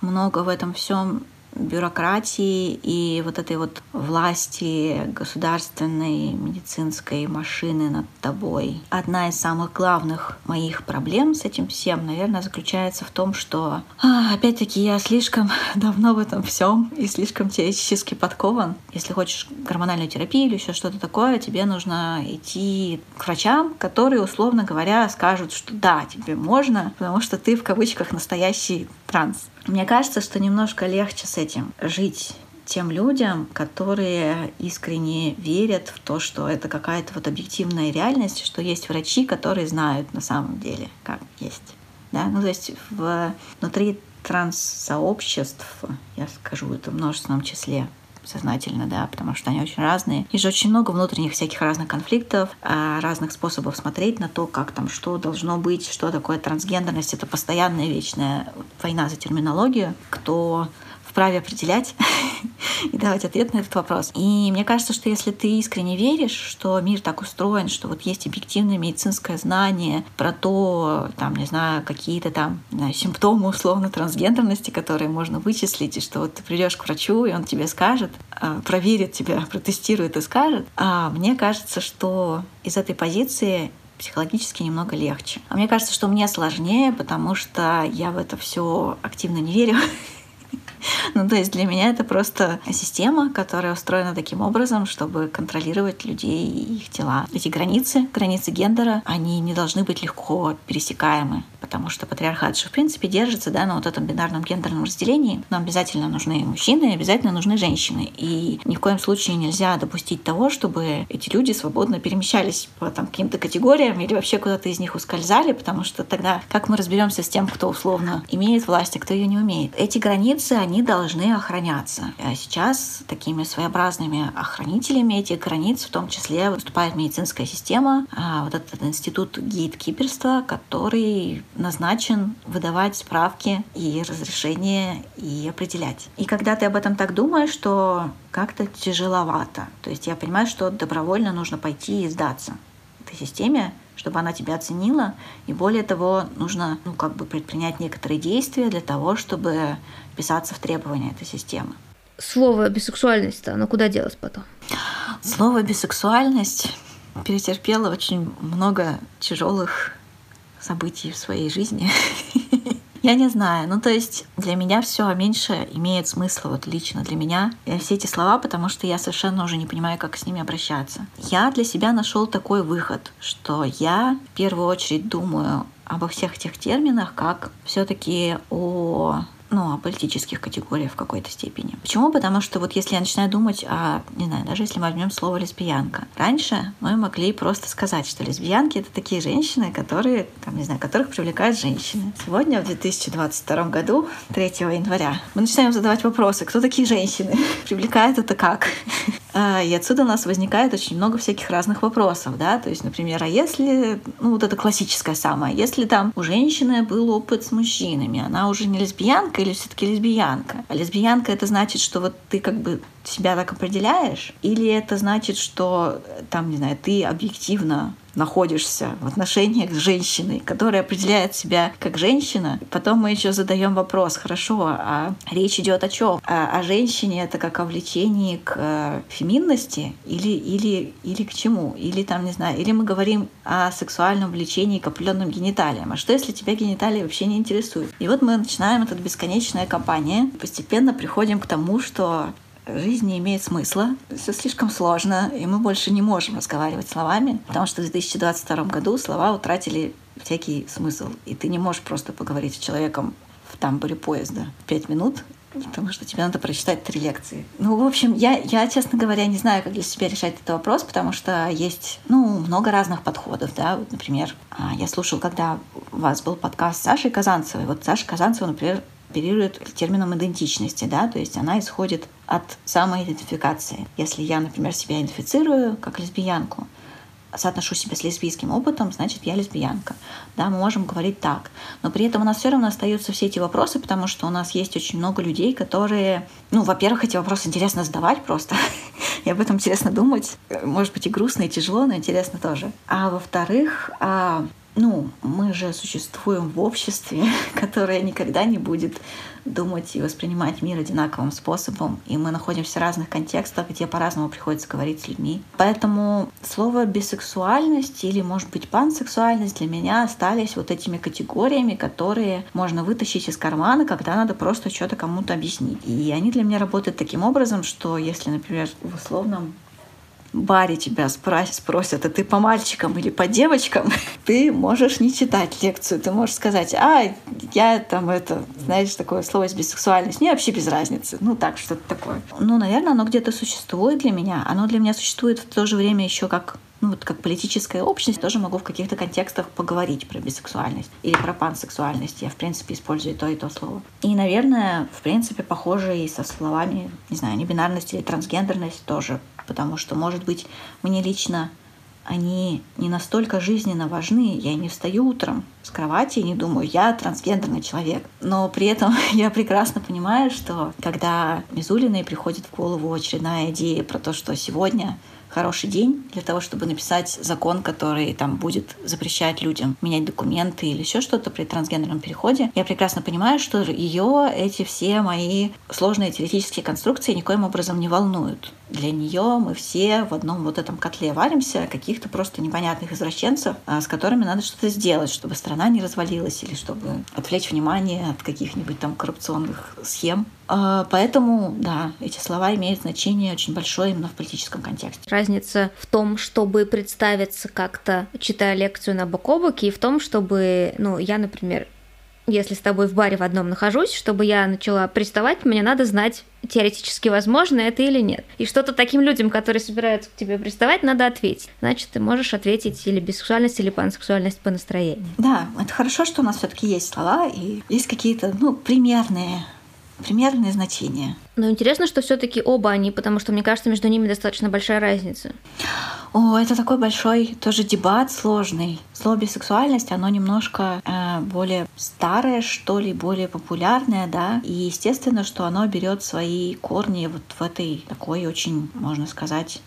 много в этом всем бюрократии и вот этой вот власти государственной медицинской машины над тобой. Одна из самых главных моих проблем с этим всем, наверное, заключается в том, что а, опять-таки я слишком [laughs] давно в этом всем и слишком теоретически подкован. Если хочешь гормональную терапию или еще что-то такое, тебе нужно идти к врачам, которые, условно говоря, скажут, что да, тебе можно, потому что ты в кавычках настоящий транс. Мне кажется, что немножко легче с этим жить тем людям, которые искренне верят в то, что это какая-то вот объективная реальность, что есть врачи, которые знают на самом деле, как есть. Да? Ну, то есть внутри транс-сообществ, я скажу это в множественном числе, сознательно, да, потому что они очень разные. И же очень много внутренних всяких разных конфликтов, а, разных способов смотреть на то, как там, что должно быть, что такое трансгендерность. Это постоянная вечная война за терминологию. Кто вправе определять [laughs] и давать ответ на этот вопрос. И мне кажется, что если ты искренне веришь, что мир так устроен, что вот есть объективное медицинское знание про то, там, не знаю, какие-то там знаю, симптомы условно трансгендерности, которые можно вычислить, и что вот ты придешь к врачу, и он тебе скажет, а, проверит тебя, [laughs] протестирует и скажет. А мне кажется, что из этой позиции психологически немного легче. А мне кажется, что мне сложнее, потому что я в это все активно не верю. [laughs] [laughs] Ну, то есть для меня это просто система, которая устроена таким образом, чтобы контролировать людей и их тела. Эти границы, границы гендера, они не должны быть легко пересекаемы, потому что патриархат же, в принципе, держится да, на вот этом бинарном гендерном разделении. Нам обязательно нужны мужчины, обязательно нужны женщины. И ни в коем случае нельзя допустить того, чтобы эти люди свободно перемещались по там, каким-то категориям или вообще куда-то из них ускользали, потому что тогда как мы разберемся с тем, кто условно имеет власть, а кто ее не умеет? Эти границы, они они должны охраняться. А сейчас такими своеобразными охранителями этих границ в том числе выступает медицинская система, а вот этот институт гейткиперства, который назначен выдавать справки и разрешения и определять. И когда ты об этом так думаешь, что как-то тяжеловато. То есть я понимаю, что добровольно нужно пойти и сдаться этой системе, чтобы она тебя оценила. И более того, нужно ну, как бы предпринять некоторые действия для того, чтобы вписаться в требования этой системы. Слово бисексуальность-то, оно куда делось потом? Слово бисексуальность перетерпело очень много тяжелых событий в своей жизни. [laughs] Я не знаю. Ну, то есть для меня все меньше имеет смысла вот лично для меня и все эти слова, потому что я совершенно уже не понимаю, как с ними обращаться. Я для себя нашел такой выход, что я в первую очередь думаю обо всех этих терминах как все-таки о ну, о политических категориях в какой-то степени. Почему? Потому что вот если я начинаю думать о, не знаю, даже если мы возьмем слово лесбиянка. Раньше мы могли просто сказать, что лесбиянки — это такие женщины, которые, там, не знаю, которых привлекают женщины. Сегодня, в 2022 году, 3 января, мы начинаем задавать вопросы, кто такие женщины? [laughs] Привлекает это как? [laughs] А, и отсюда у нас возникает очень много всяких разных вопросов, да, то есть, например, а если, ну вот это классическое самое, если там у женщины был опыт с мужчинами, она уже не лесбиянка или все-таки лесбиянка? А лесбиянка это значит, что вот ты как бы себя так определяешь? Или это значит, что там, не знаю, ты объективно находишься в отношениях с женщиной, которая определяет себя как женщина. Потом мы еще задаем вопрос, хорошо, а речь идет о чем? А, о женщине это как о влечении к э, феминности или, или, или к чему? Или там, не знаю, или мы говорим о сексуальном влечении к определенным гениталиям. А что, если тебя гениталии вообще не интересуют? И вот мы начинаем эту бесконечную кампанию, постепенно приходим к тому, что жизнь не имеет смысла, все слишком сложно, и мы больше не можем разговаривать словами, потому что в 2022 году слова утратили всякий смысл, и ты не можешь просто поговорить с человеком в тамбуре поезда пять минут, потому что тебе надо прочитать три лекции. Ну, в общем, я, я, честно говоря, не знаю, как для себя решать этот вопрос, потому что есть, ну, много разных подходов, да. Вот, например, а, я слушал, когда у вас был подкаст с Сашей Казанцевой. Вот Саша Казанцева, например, оперирует термином идентичности, да, то есть она исходит от самоидентификации. Если я, например, себя идентифицирую как лесбиянку, соотношу себя с лесбийским опытом, значит, я лесбиянка. Да, мы можем говорить так. Но при этом у нас все равно остаются все эти вопросы, потому что у нас есть очень много людей, которые, ну, во-первых, эти вопросы интересно задавать просто, [laughs] и об этом интересно думать. Может быть, и грустно, и тяжело, но интересно тоже. А во-вторых, а, ну, мы же существуем в обществе, [laughs] которое никогда не будет думать и воспринимать мир одинаковым способом, и мы находимся в разных контекстах, где по-разному приходится говорить с людьми. Поэтому слово бисексуальность или, может быть, пансексуальность для меня остались вот этими категориями, которые можно вытащить из кармана, когда надо просто что-то кому-то объяснить. И они для меня работают таким образом, что если, например, в условном баре тебя спросят, а ты по мальчикам или по девочкам, [laughs] ты можешь не читать лекцию, ты можешь сказать, а, я там это, знаешь, такое слово бисексуальность, мне вообще без разницы. Ну так, что-то такое. Ну, наверное, оно где-то существует для меня. Оно для меня существует в то же время еще как ну, вот как политическая общность, тоже могу в каких-то контекстах поговорить про бисексуальность или про пансексуальность. Я, в принципе, использую то и то слово. И, наверное, в принципе, похоже и со словами, не знаю, небинарность или трансгендерность тоже потому что, может быть, мне лично они не настолько жизненно важны. Я не встаю утром с кровати и не думаю, я трансгендерный человек. Но при этом [laughs] я прекрасно понимаю, что когда Мизулиной приходит в голову очередная идея про то, что сегодня хороший день для того, чтобы написать закон, который там будет запрещать людям менять документы или еще что-то при трансгендерном переходе, я прекрасно понимаю, что ее эти все мои сложные теоретические конструкции никоим образом не волнуют для нее мы все в одном вот этом котле варимся, каких-то просто непонятных извращенцев, а, с которыми надо что-то сделать, чтобы страна не развалилась или чтобы отвлечь внимание от каких-нибудь там коррупционных схем. А, поэтому, да, эти слова имеют значение очень большое именно в политическом контексте. Разница в том, чтобы представиться как-то, читая лекцию на бок о бок, и в том, чтобы, ну, я, например, если с тобой в баре в одном нахожусь, чтобы я начала приставать, мне надо знать теоретически возможно это или нет. И что-то таким людям, которые собираются к тебе приставать, надо ответить. Значит, ты можешь ответить или бисексуальность, или пансексуальность по настроению. Да, это хорошо, что у нас все-таки есть слова и есть какие-то, ну, примерные примерные значения. Но интересно, что все-таки оба они, потому что мне кажется, между ними достаточно большая разница. О, это такой большой тоже дебат сложный. Слово бисексуальность, оно немножко э, более старое, что ли, более популярное, да. И естественно, что оно берет свои корни вот в этой такой очень, можно сказать,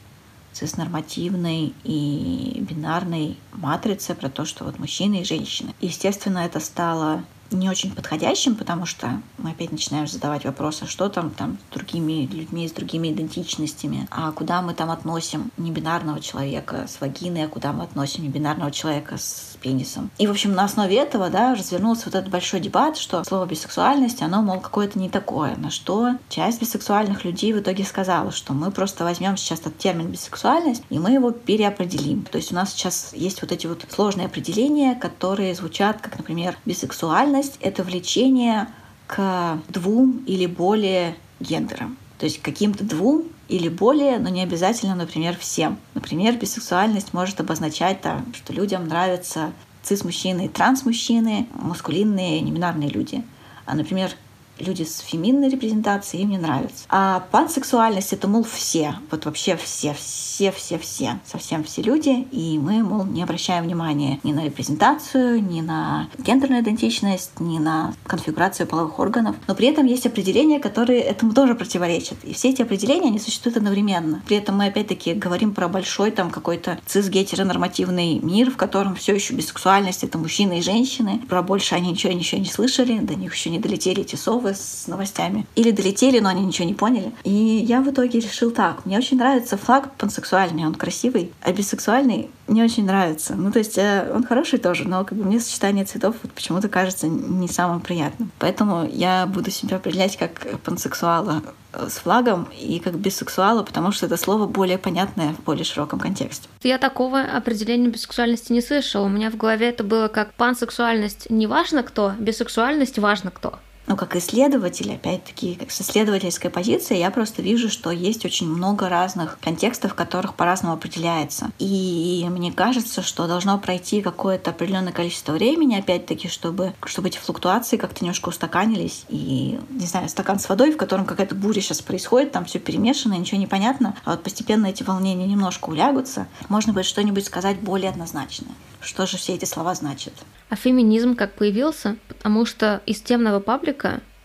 цис-нормативной и бинарной матрице про то, что вот мужчины и женщины. Естественно, это стало не очень подходящим, потому что мы опять начинаем задавать вопросы, что там, там с другими людьми, с другими идентичностями, а куда мы там относим небинарного человека с вагиной, а куда мы относим небинарного человека с пенисом. И, в общем, на основе этого, да, развернулся вот этот большой дебат, что слово бисексуальность, оно, мол, какое-то не такое, на что часть бисексуальных людей в итоге сказала, что мы просто возьмем сейчас этот термин бисексуальность, и мы его переопределим. То есть у нас сейчас есть вот эти вот сложные определения, которые звучат как, например, бисексуальность это влечение к двум или более гендерам. То есть каким-то двум или более, но не обязательно, например, всем. Например, бисексуальность может обозначать, там, что людям нравятся цис-мужчины и транс-мужчины, маскулинные, неминарные люди. А, например, люди с феминной репрезентацией, им не нравится. А пансексуальность — это, мол, все, вот вообще все, все, все, все, совсем все люди, и мы, мол, не обращаем внимания ни на репрезентацию, ни на гендерную идентичность, ни на конфигурацию половых органов. Но при этом есть определения, которые этому тоже противоречат. И все эти определения, они существуют одновременно. При этом мы, опять-таки, говорим про большой там какой-то цис-гетеронормативный мир, в котором все еще бисексуальность — это мужчины и женщины. Про больше они ничего, ничего не слышали, до них еще не долетели эти совы, с новостями. Или долетели, но они ничего не поняли. И я в итоге решил так. Мне очень нравится флаг пансексуальный, он красивый, а бисексуальный не очень нравится. Ну, то есть э, он хороший тоже, но как бы мне сочетание цветов вот почему-то кажется не самым приятным. Поэтому я буду себя определять как пансексуала э, с флагом и как бисексуала, потому что это слово более понятное в более широком контексте. Я такого определения бисексуальности не слышала. У меня в голове это было как пансексуальность не важно кто, бисексуальность важно кто ну, как исследователь, опять-таки, как с исследовательской позиции, я просто вижу, что есть очень много разных контекстов, в которых по-разному определяется. И мне кажется, что должно пройти какое-то определенное количество времени, опять-таки, чтобы, чтобы эти флуктуации как-то немножко устаканились. И, не знаю, стакан с водой, в котором какая-то буря сейчас происходит, там все перемешано, ничего не понятно, а вот постепенно эти волнения немножко улягутся, можно будет что-нибудь сказать более однозначное. Что же все эти слова значат? А феминизм как появился? Потому что из темного паблика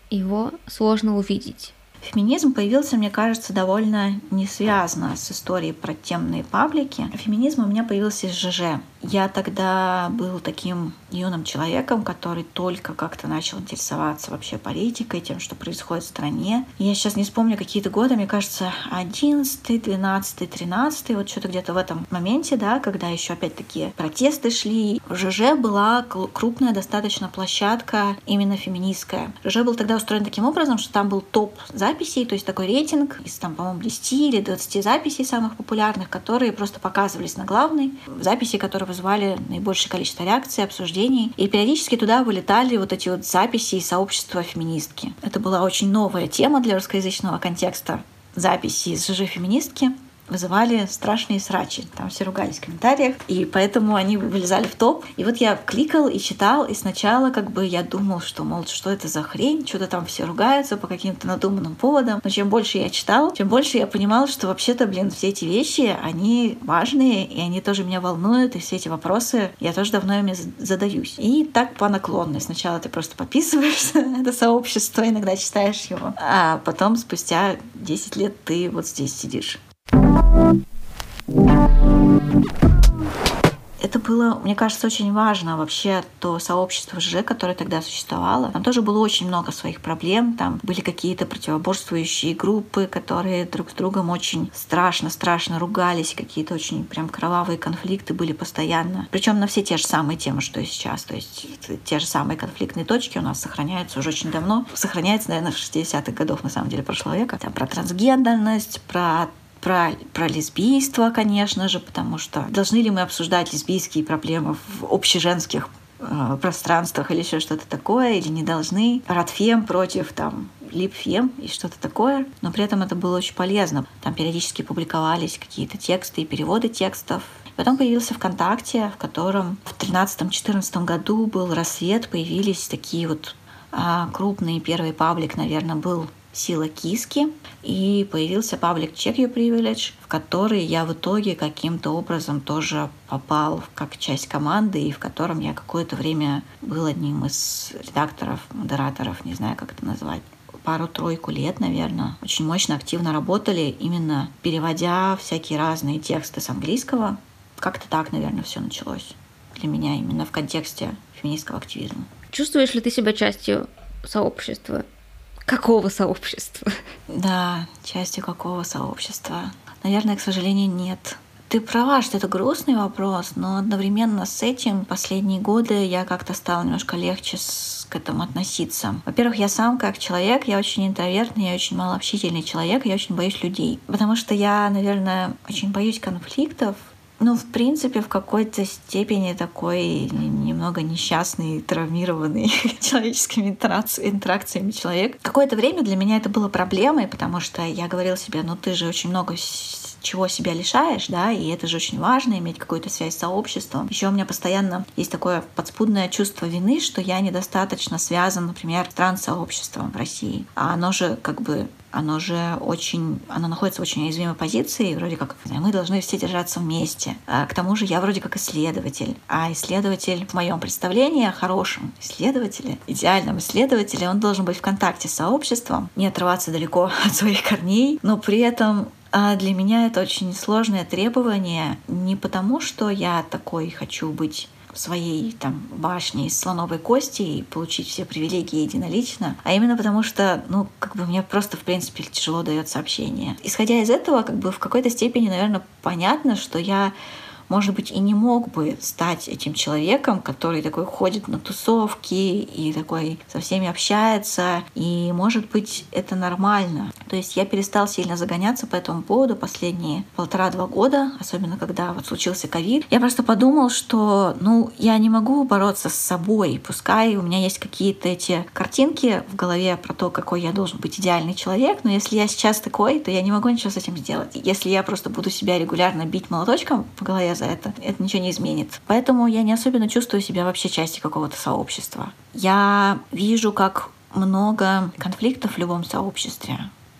его сложно увидеть. Феминизм появился, мне кажется, довольно не связано с историей про темные паблики. Феминизм у меня появился из ЖЖ. Я тогда был таким юным человеком, который только как-то начал интересоваться вообще политикой, тем, что происходит в стране. Я сейчас не вспомню какие-то годы, мне кажется, 11, 12, 13, вот что-то где-то в этом моменте, да, когда еще опять такие протесты шли. В ЖЖ была крупная достаточно площадка именно феминистская. ЖЖ был тогда устроен таким образом, что там был топ записей, то есть такой рейтинг из там, по-моему, 10 или 20 записей самых популярных, которые просто показывались на главной. Записи, которые вызывали наибольшее количество реакций, обсуждений. И периодически туда вылетали вот эти вот записи из сообщества феминистки. Это была очень новая тема для русскоязычного контекста записи из ЖЖ феминистки вызывали страшные срачи. Там все ругались в комментариях, и поэтому они вылезали в топ. И вот я кликал и читал, и сначала как бы я думал, что, мол, что это за хрень, что-то там все ругаются по каким-то надуманным поводам. Но чем больше я читал, чем больше я понимал, что вообще-то, блин, все эти вещи, они важные, и они тоже меня волнуют, и все эти вопросы я тоже давно ими задаюсь. И так по наклонной. Сначала ты просто подписываешься [laughs] на это сообщество, иногда читаешь его, а потом спустя 10 лет ты вот здесь сидишь. Это было, мне кажется, очень важно вообще то сообщество ЖЖ, которое тогда существовало. Там тоже было очень много своих проблем. Там были какие-то противоборствующие группы, которые друг с другом очень страшно-страшно ругались. Какие-то очень прям кровавые конфликты были постоянно. Причем на все те же самые темы, что и сейчас. То есть те же самые конфликтные точки у нас сохраняются уже очень давно. Сохраняется, наверное, в 60-х годов, на самом деле, прошлого века. Там про трансгендерность, про про, про лесбийство, конечно же, потому что должны ли мы обсуждать лесбийские проблемы в общеженских э, пространствах или еще что-то такое, или не должны. Радфем против там Липфем и что-то такое, но при этом это было очень полезно. Там периодически публиковались какие-то тексты и переводы текстов. Потом появился ВКонтакте, в котором в 2013-2014 году был рассвет, появились такие вот а, крупные. Первый паблик, наверное, был сила киски, и появился паблик Check Your Privilege, в который я в итоге каким-то образом тоже попал как часть команды, и в котором я какое-то время был одним из редакторов, модераторов, не знаю, как это назвать пару-тройку лет, наверное, очень мощно, активно работали, именно переводя всякие разные тексты с английского. Как-то так, наверное, все началось для меня именно в контексте феминистского активизма. Чувствуешь ли ты себя частью сообщества Какого сообщества? Да, частью какого сообщества? Наверное, к сожалению, нет. Ты права, что это грустный вопрос, но одновременно с этим последние годы я как-то стала немножко легче с, к этому относиться. Во-первых, я сам как человек, я очень интровертный, я очень малообщительный человек, я очень боюсь людей. Потому что я, наверное, очень боюсь конфликтов, ну, в принципе, в какой-то степени такой немного несчастный, травмированный [laughs] человеческими интеракциями человек. Какое-то время для меня это было проблемой, потому что я говорила себе, ну ты же очень много чего себя лишаешь, да, и это же очень важно, иметь какую-то связь с сообществом. Еще у меня постоянно есть такое подспудное чувство вины, что я недостаточно связан, например, с транс-сообществом в России. А оно же как бы оно же очень, оно находится в очень уязвимой позиции, вроде как мы должны все держаться вместе. А к тому же я вроде как исследователь, а исследователь в моем представлении о хорошем исследователе, идеальном исследователе, он должен быть в контакте с сообществом, не отрываться далеко [laughs] от своих корней, но при этом для меня это очень сложное требование не потому, что я такой хочу быть своей там башни из слоновой кости и получить все привилегии единолично, а именно потому что, ну, как бы мне просто, в принципе, тяжело дается общение. Исходя из этого, как бы в какой-то степени, наверное, понятно, что я может быть, и не мог бы стать этим человеком, который такой ходит на тусовки и такой со всеми общается. И, может быть, это нормально. То есть я перестал сильно загоняться по этому поводу последние полтора-два года, особенно когда вот случился ковид. Я просто подумал, что, ну, я не могу бороться с собой. Пускай у меня есть какие-то эти картинки в голове про то, какой я должен быть идеальный человек, но если я сейчас такой, то я не могу ничего с этим сделать. Если я просто буду себя регулярно бить молоточком по голове за это, это ничего не изменит. Поэтому я не особенно чувствую себя вообще частью какого-то сообщества. Я вижу, как много конфликтов в любом сообществе.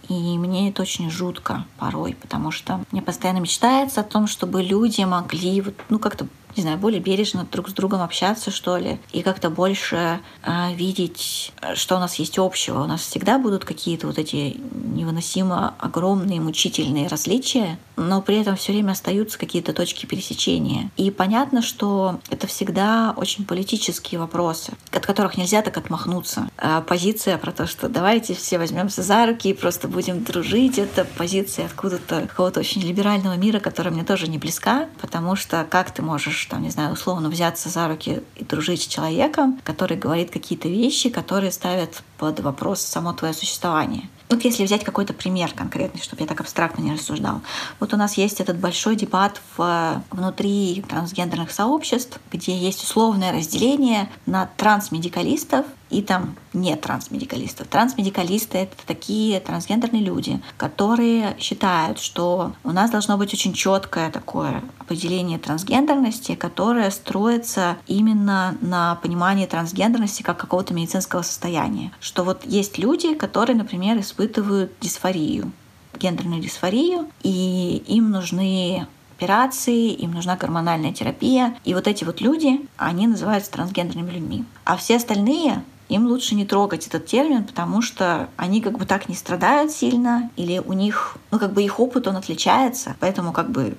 И мне это очень жутко порой, потому что мне постоянно мечтается о том, чтобы люди могли вот, ну, как-то не знаю, более бережно друг с другом общаться, что ли, и как-то больше э, видеть, что у нас есть общего. У нас всегда будут какие-то вот эти невыносимо огромные, мучительные различия, но при этом все время остаются какие-то точки пересечения. И понятно, что это всегда очень политические вопросы, от которых нельзя так отмахнуться. А позиция про то, что давайте все возьмемся за руки и просто будем дружить, это позиция откуда-то какого-то очень либерального мира, которая мне тоже не близка, потому что как ты можешь, там, не знаю, условно взяться за руки и дружить с человеком, который говорит какие-то вещи, которые ставят под вопрос само твое существование. Вот если взять какой-то пример конкретный, чтобы я так абстрактно не рассуждал. Вот у нас есть этот большой дебат в, внутри трансгендерных сообществ, где есть условное разделение на трансмедикалистов и там нет трансмедикалистов. Трансмедикалисты — это такие трансгендерные люди, которые считают, что у нас должно быть очень четкое такое определение трансгендерности, которое строится именно на понимании трансгендерности как какого-то медицинского состояния. Что вот есть люди, которые, например, испытывают дисфорию, гендерную дисфорию, и им нужны операции, им нужна гормональная терапия. И вот эти вот люди, они называются трансгендерными людьми. А все остальные им лучше не трогать этот термин, потому что они как бы так не страдают сильно, или у них, ну как бы их опыт, он отличается, поэтому как бы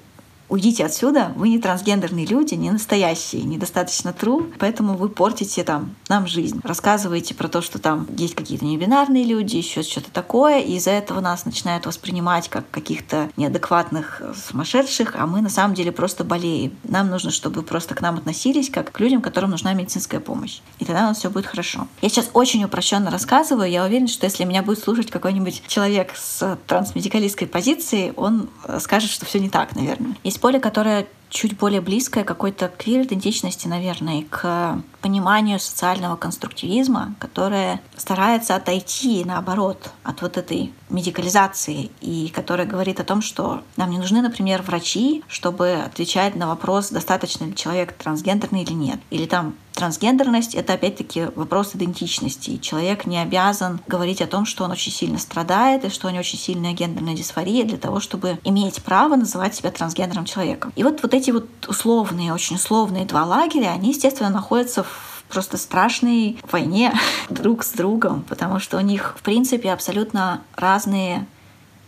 уйдите отсюда, вы не трансгендерные люди, не настоящие, недостаточно true, поэтому вы портите там нам жизнь. Рассказываете про то, что там есть какие-то небинарные люди, еще что-то такое, и из-за этого нас начинают воспринимать как каких-то неадекватных сумасшедших, а мы на самом деле просто болеем. Нам нужно, чтобы просто к нам относились как к людям, которым нужна медицинская помощь. И тогда у нас все будет хорошо. Я сейчас очень упрощенно рассказываю. Я уверена, что если меня будет слушать какой-нибудь человек с трансмедикалистской позицией, он скажет, что все не так, наверное. Есть поле, которое чуть более близкое какой-то квир-идентичности, наверное, к пониманию социального конструктивизма, которое старается отойти, наоборот, от вот этой медикализации, и которая говорит о том, что нам не нужны, например, врачи, чтобы отвечать на вопрос, достаточно ли человек трансгендерный или нет. Или там трансгендерность — это опять-таки вопрос идентичности. Человек не обязан говорить о том, что он очень сильно страдает и что у него очень сильная гендерная дисфория для того, чтобы иметь право называть себя трансгендерным человеком. И вот, вот эти вот условные, очень условные два лагеря, они, естественно, находятся в просто страшной войне [laughs] друг с другом, потому что у них, в принципе, абсолютно разные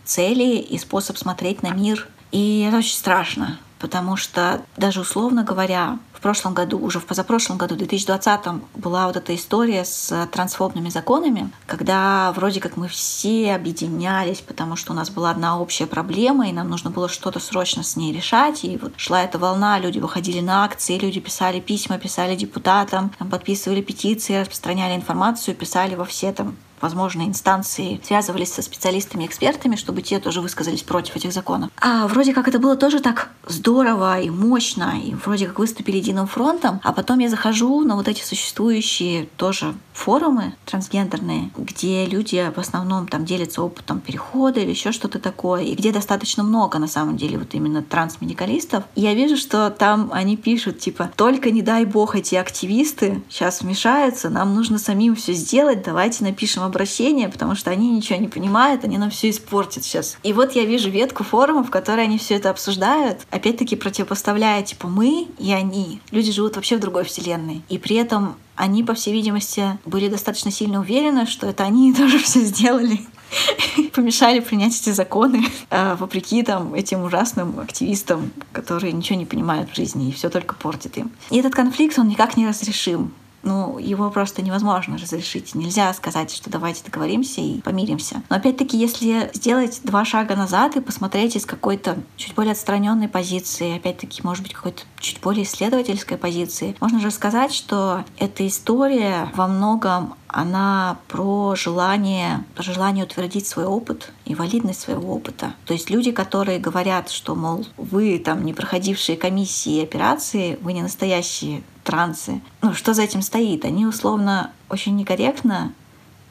цели и способ смотреть на мир. И это очень страшно, потому что даже условно говоря, прошлом году, уже в позапрошлом году, в 2020 была вот эта история с трансфобными законами, когда вроде как мы все объединялись, потому что у нас была одна общая проблема, и нам нужно было что-то срочно с ней решать. И вот шла эта волна, люди выходили на акции, люди писали письма, писали депутатам, там, подписывали петиции, распространяли информацию, писали во все там возможные инстанции связывались со специалистами, экспертами, чтобы те тоже высказались против этих законов. А вроде как это было тоже так здорово и мощно, и вроде как выступили единым фронтом, а потом я захожу на вот эти существующие тоже форумы трансгендерные, где люди в основном там делятся опытом перехода или еще что-то такое, и где достаточно много на самом деле вот именно трансмедикалистов. И я вижу, что там они пишут типа только не дай бог эти активисты сейчас вмешаются, нам нужно самим все сделать, давайте напишем обращение, потому что они ничего не понимают, они нам все испортят сейчас. И вот я вижу ветку форума, в которой они все это обсуждают, опять-таки противопоставляя типа мы и они. Люди живут вообще в другой вселенной. И при этом они, по всей видимости, были достаточно сильно уверены, что это они [laughs] тоже все сделали. [laughs] помешали принять эти законы, э, вопреки там этим ужасным активистам, которые ничего не понимают в жизни и все только портит им. И этот конфликт, он никак не разрешим ну, его просто невозможно разрешить. Нельзя сказать, что давайте договоримся и помиримся. Но опять-таки, если сделать два шага назад и посмотреть из какой-то чуть более отстраненной позиции, опять-таки, может быть, какой-то чуть более исследовательской позиции, можно же сказать, что эта история во многом она про желание, про желание утвердить свой опыт и валидность своего опыта. То есть люди, которые говорят, что, мол, вы там не проходившие комиссии и операции, вы не настоящие трансы. Ну, что за этим стоит? Они условно очень некорректно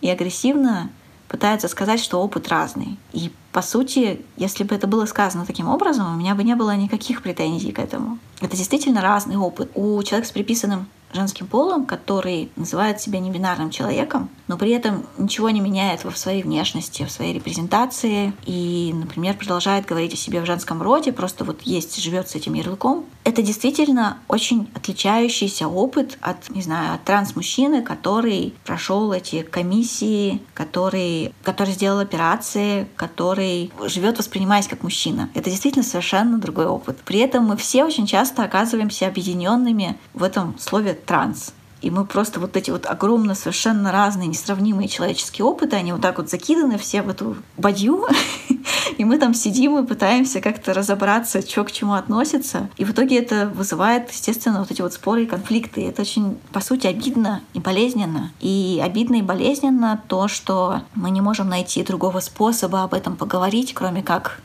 и агрессивно пытаются сказать, что опыт разный. И по сути, если бы это было сказано таким образом, у меня бы не было никаких претензий к этому. Это действительно разный опыт. У человека с приписанным женским полом, который называет себя небинарным человеком, но при этом ничего не меняет в своей внешности, в своей репрезентации и, например, продолжает говорить о себе в женском роде, просто вот есть, живет с этим ярлыком. Это действительно очень отличающийся опыт от, не знаю, от транс-мужчины, который прошел эти комиссии, который, который сделал операции, который живет, воспринимаясь как мужчина. Это действительно совершенно другой опыт. При этом мы все очень часто оказываемся объединенными в этом слове транс. И мы просто вот эти вот огромно совершенно разные, несравнимые человеческие опыты, они вот так вот закиданы все в эту бадью, [laughs] и мы там сидим и пытаемся как-то разобраться, что к чему относится. И в итоге это вызывает, естественно, вот эти вот споры и конфликты. И это очень, по сути, обидно и болезненно. И обидно и болезненно то, что мы не можем найти другого способа об этом поговорить, кроме как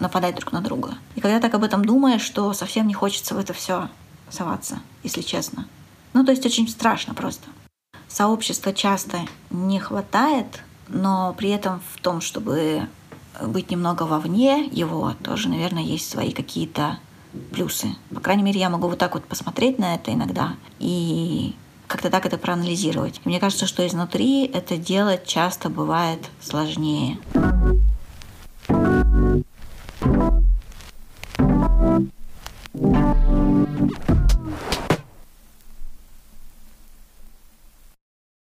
нападать друг на друга. И когда так об этом думаешь, что совсем не хочется в это все соваться, если честно. Ну, то есть очень страшно просто. Сообщества часто не хватает, но при этом в том, чтобы быть немного вовне его, тоже, наверное, есть свои какие-то плюсы. По крайней мере, я могу вот так вот посмотреть на это иногда и как-то так это проанализировать. И мне кажется, что изнутри это делать часто бывает сложнее.